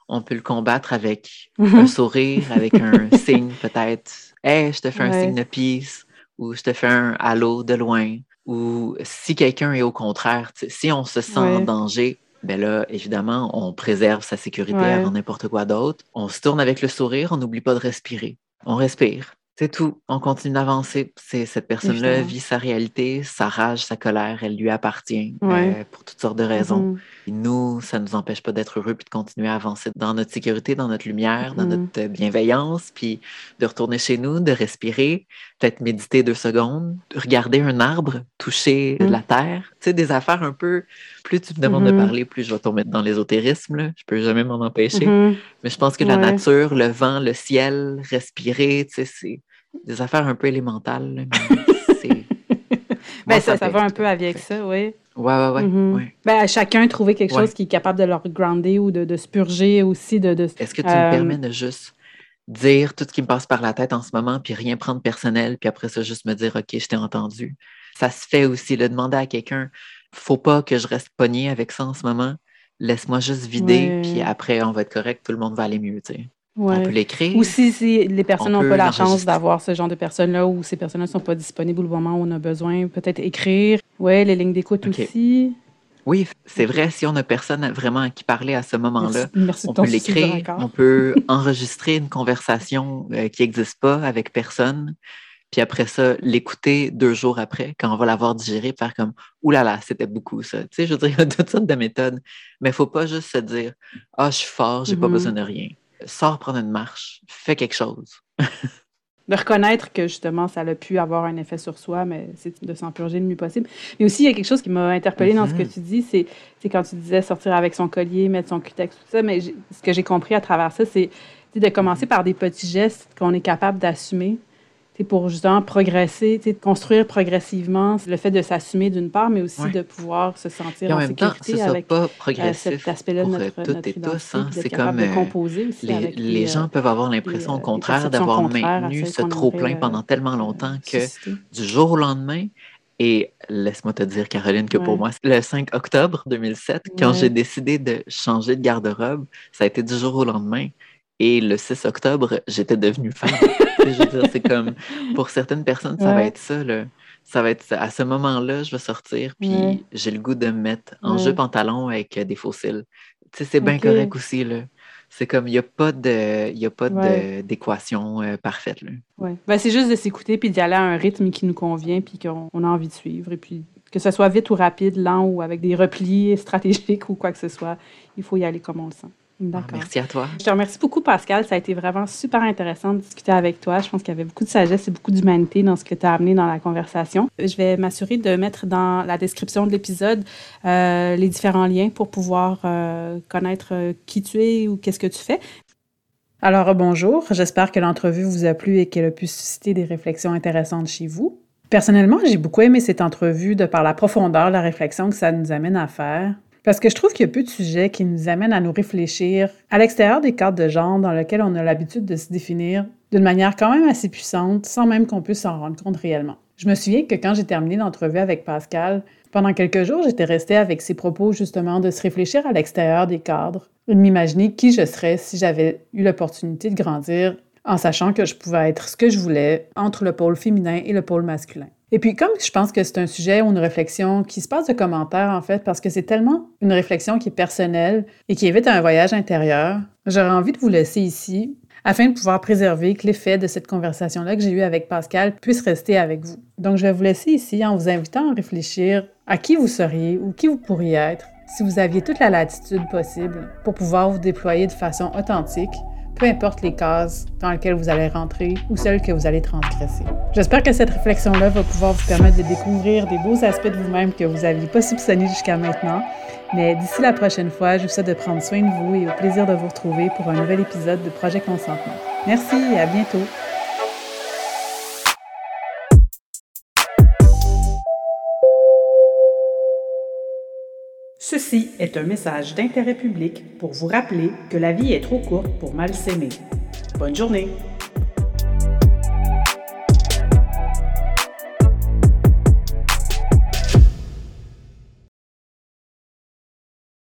on peut le combattre avec un sourire, avec un <laughs> signe peut-être. Hey, je te fais un signe de peace ou je te fais un halo de loin ou si quelqu'un est au contraire, si on se sent en danger, ben là, évidemment, on préserve sa sécurité avant n'importe quoi d'autre. On se tourne avec le sourire, on n'oublie pas de respirer. On respire. C'est tout. On continue d'avancer. cette personne-là vit sa réalité, sa rage, sa colère, elle lui appartient euh, pour toutes sortes de raisons. Puis nous, ça ne nous empêche pas d'être heureux puis de continuer à avancer dans notre sécurité, dans notre lumière, dans Mhm. notre bienveillance, puis de retourner chez nous, de respirer, peut-être méditer deux secondes, regarder un arbre, toucher Mhm. la terre. Tu sais, des affaires un peu. Plus tu me demandes de Mhm. parler, plus je vais tomber dans l'ésotérisme. là. Je peux jamais m'en empêcher. Mais je pense que la nature, le vent, le ciel, respirer, tu sais, c'est des affaires un peu élémentales. là, mais <laughs> c'est- Ben, ça, ça va un peu avec ça, oui. Ouais, ouais, ouais. Mhm. ouais. Ben, à chacun trouver quelque Ouais. chose qui est capable de leur grounder ou de, de se purger aussi. De, de... Est-ce que tu Euh, me permets de juste dire tout ce qui me passe par la tête en ce moment, puis rien prendre personnel, puis après ça, juste me dire, OK, je t'ai entendu. Ça se fait aussi, le demander à quelqu'un, faut pas que je reste pogné avec ça en ce moment. Laisse-moi juste vider, puis après, on va être correct, tout le monde va aller mieux, tu sais. Ouais. On peut l'écrire. Ou si, si les personnes On n'ont pas la chance d'avoir ce genre de personnes-là ou ces personnes-là ne sont pas disponibles au moment où on a besoin, peut-être écrire. Oui, les lignes d'écoute aussi. Oui, c'est vrai, si on n'a personne vraiment à qui parler à ce moment-là, on peut l'écrire, on peut enregistrer une conversation euh, qui n'existe pas avec personne, puis après ça, l'écouter deux jours après, quand on va l'avoir digéré, faire comme « Ouh là là, c'était beaucoup ça ». Tu sais, je veux dire, il y a toutes sortes de méthodes, mais il ne faut pas juste se dire « Ah, je suis fort, j'ai pas Mhm. besoin de rien ». Sors prendre une marche, fais quelque chose. <laughs> De reconnaître que justement, ça a pu avoir un effet sur soi, mais c'est de s'en purger le mieux possible. Mais aussi, il y a quelque chose qui m'a interpellée dans ce que Mhm. tu dis, c'est quand tu disais sortir avec son collier, mettre son cutex, tout ça. Mais ce que j'ai compris à travers ça, c'est de commencer par des petits gestes qu'on est capable d'assumer pour justement progresser, de construire progressivement le fait de s'assumer d'une part, mais aussi Ouais. de pouvoir se sentir Et en en même temps, sécurité ce soit avec pas euh, progressif cet aspect-là de euh, notre, toutes notre et tous. hein. C'est comme de euh, composer aussi les, avec les euh, gens peuvent avoir l'impression au euh, contraire d'avoir maintenu ce trop-plein aurait, pendant euh, tellement longtemps que du jour au lendemain. Et laisse-moi te dire, Caroline, que pour moi, le 5 octobre 2007, quand Ouais. j'ai décidé de changer de garde-robe, ça a été du jour au lendemain. Et le 6 octobre, j'étais devenue femme. <laughs> Je veux dire, c'est comme, pour certaines personnes, ça va être ça. Là. Ça va être ça. À ce moment-là, je vais sortir, puis Ouais. j'ai le goût de me mettre en Ouais. jeu pantalon avec euh, des fossiles. Tu sais, c'est bien correct aussi. Là. C'est comme, il n'y a pas de- y a pas d'équation euh, parfaite. Là. Ouais. Ben, c'est juste de s'écouter puis d'y aller à un rythme qui nous convient puis qu'on on a envie de suivre. Et puis, que ce soit vite ou rapide, lent ou avec des replis stratégiques <laughs> ou quoi que ce soit, il faut y aller comme on le sent. Ah, D'accord. merci à toi. Je te remercie beaucoup, Pascal. Ça a été vraiment super intéressant de discuter avec toi. Je pense qu'il y avait beaucoup de sagesse et beaucoup d'humanité dans ce que tu as amené dans la conversation. Je vais m'assurer de mettre dans la description de l'épisode euh, les différents liens pour pouvoir euh, connaître euh, qui tu es ou qu'est-ce que tu fais. Alors, bonjour. J'espère que l'entrevue vous a plu et qu'elle a pu susciter des réflexions intéressantes chez vous. Personnellement, j'ai beaucoup aimé cette entrevue de par la profondeur, la réflexion que ça nous amène à faire. Parce que je trouve qu'il y a peu de sujets qui nous amènent à nous réfléchir à l'extérieur des cadres de genre dans lesquels on a l'habitude de se définir d'une manière quand même assez puissante sans même qu'on puisse s'en rendre compte réellement. Je me souviens que quand j'ai terminé l'entrevue avec Pascal, pendant quelques jours, j'étais restée avec ses propos justement de se réfléchir à l'extérieur des cadres, et de m'imaginer qui je serais si j'avais eu l'opportunité de grandir en sachant que je pouvais être ce que je voulais entre le pôle féminin et le pôle masculin. Et puis, comme je pense que c'est un sujet ou une réflexion qui se passe de commentaires, en fait, parce que c'est tellement une réflexion qui est personnelle et qui évite un voyage intérieur, j'aurais envie de vous laisser ici afin de pouvoir préserver que l'effet de cette conversation-là que j'ai eue avec Pascal puisse rester avec vous. Donc, je vais vous laisser ici en vous invitant à réfléchir à qui vous seriez ou qui vous pourriez être si vous aviez toute la latitude possible pour pouvoir vous déployer de façon authentique peu importe les cases dans lesquelles vous allez rentrer ou celles que vous allez transgresser. J'espère que cette réflexion-là va pouvoir vous permettre de découvrir des beaux aspects de vous-même que vous n'aviez pas soupçonnés jusqu'à maintenant. Mais d'ici la prochaine fois, je vous souhaite de prendre soin de vous et au plaisir de vous retrouver pour un nouvel épisode de Projet Consentement. Merci et à bientôt. Ceci est un message d'intérêt public pour vous rappeler que la vie est trop courte pour mal s'aimer. Bonne journée!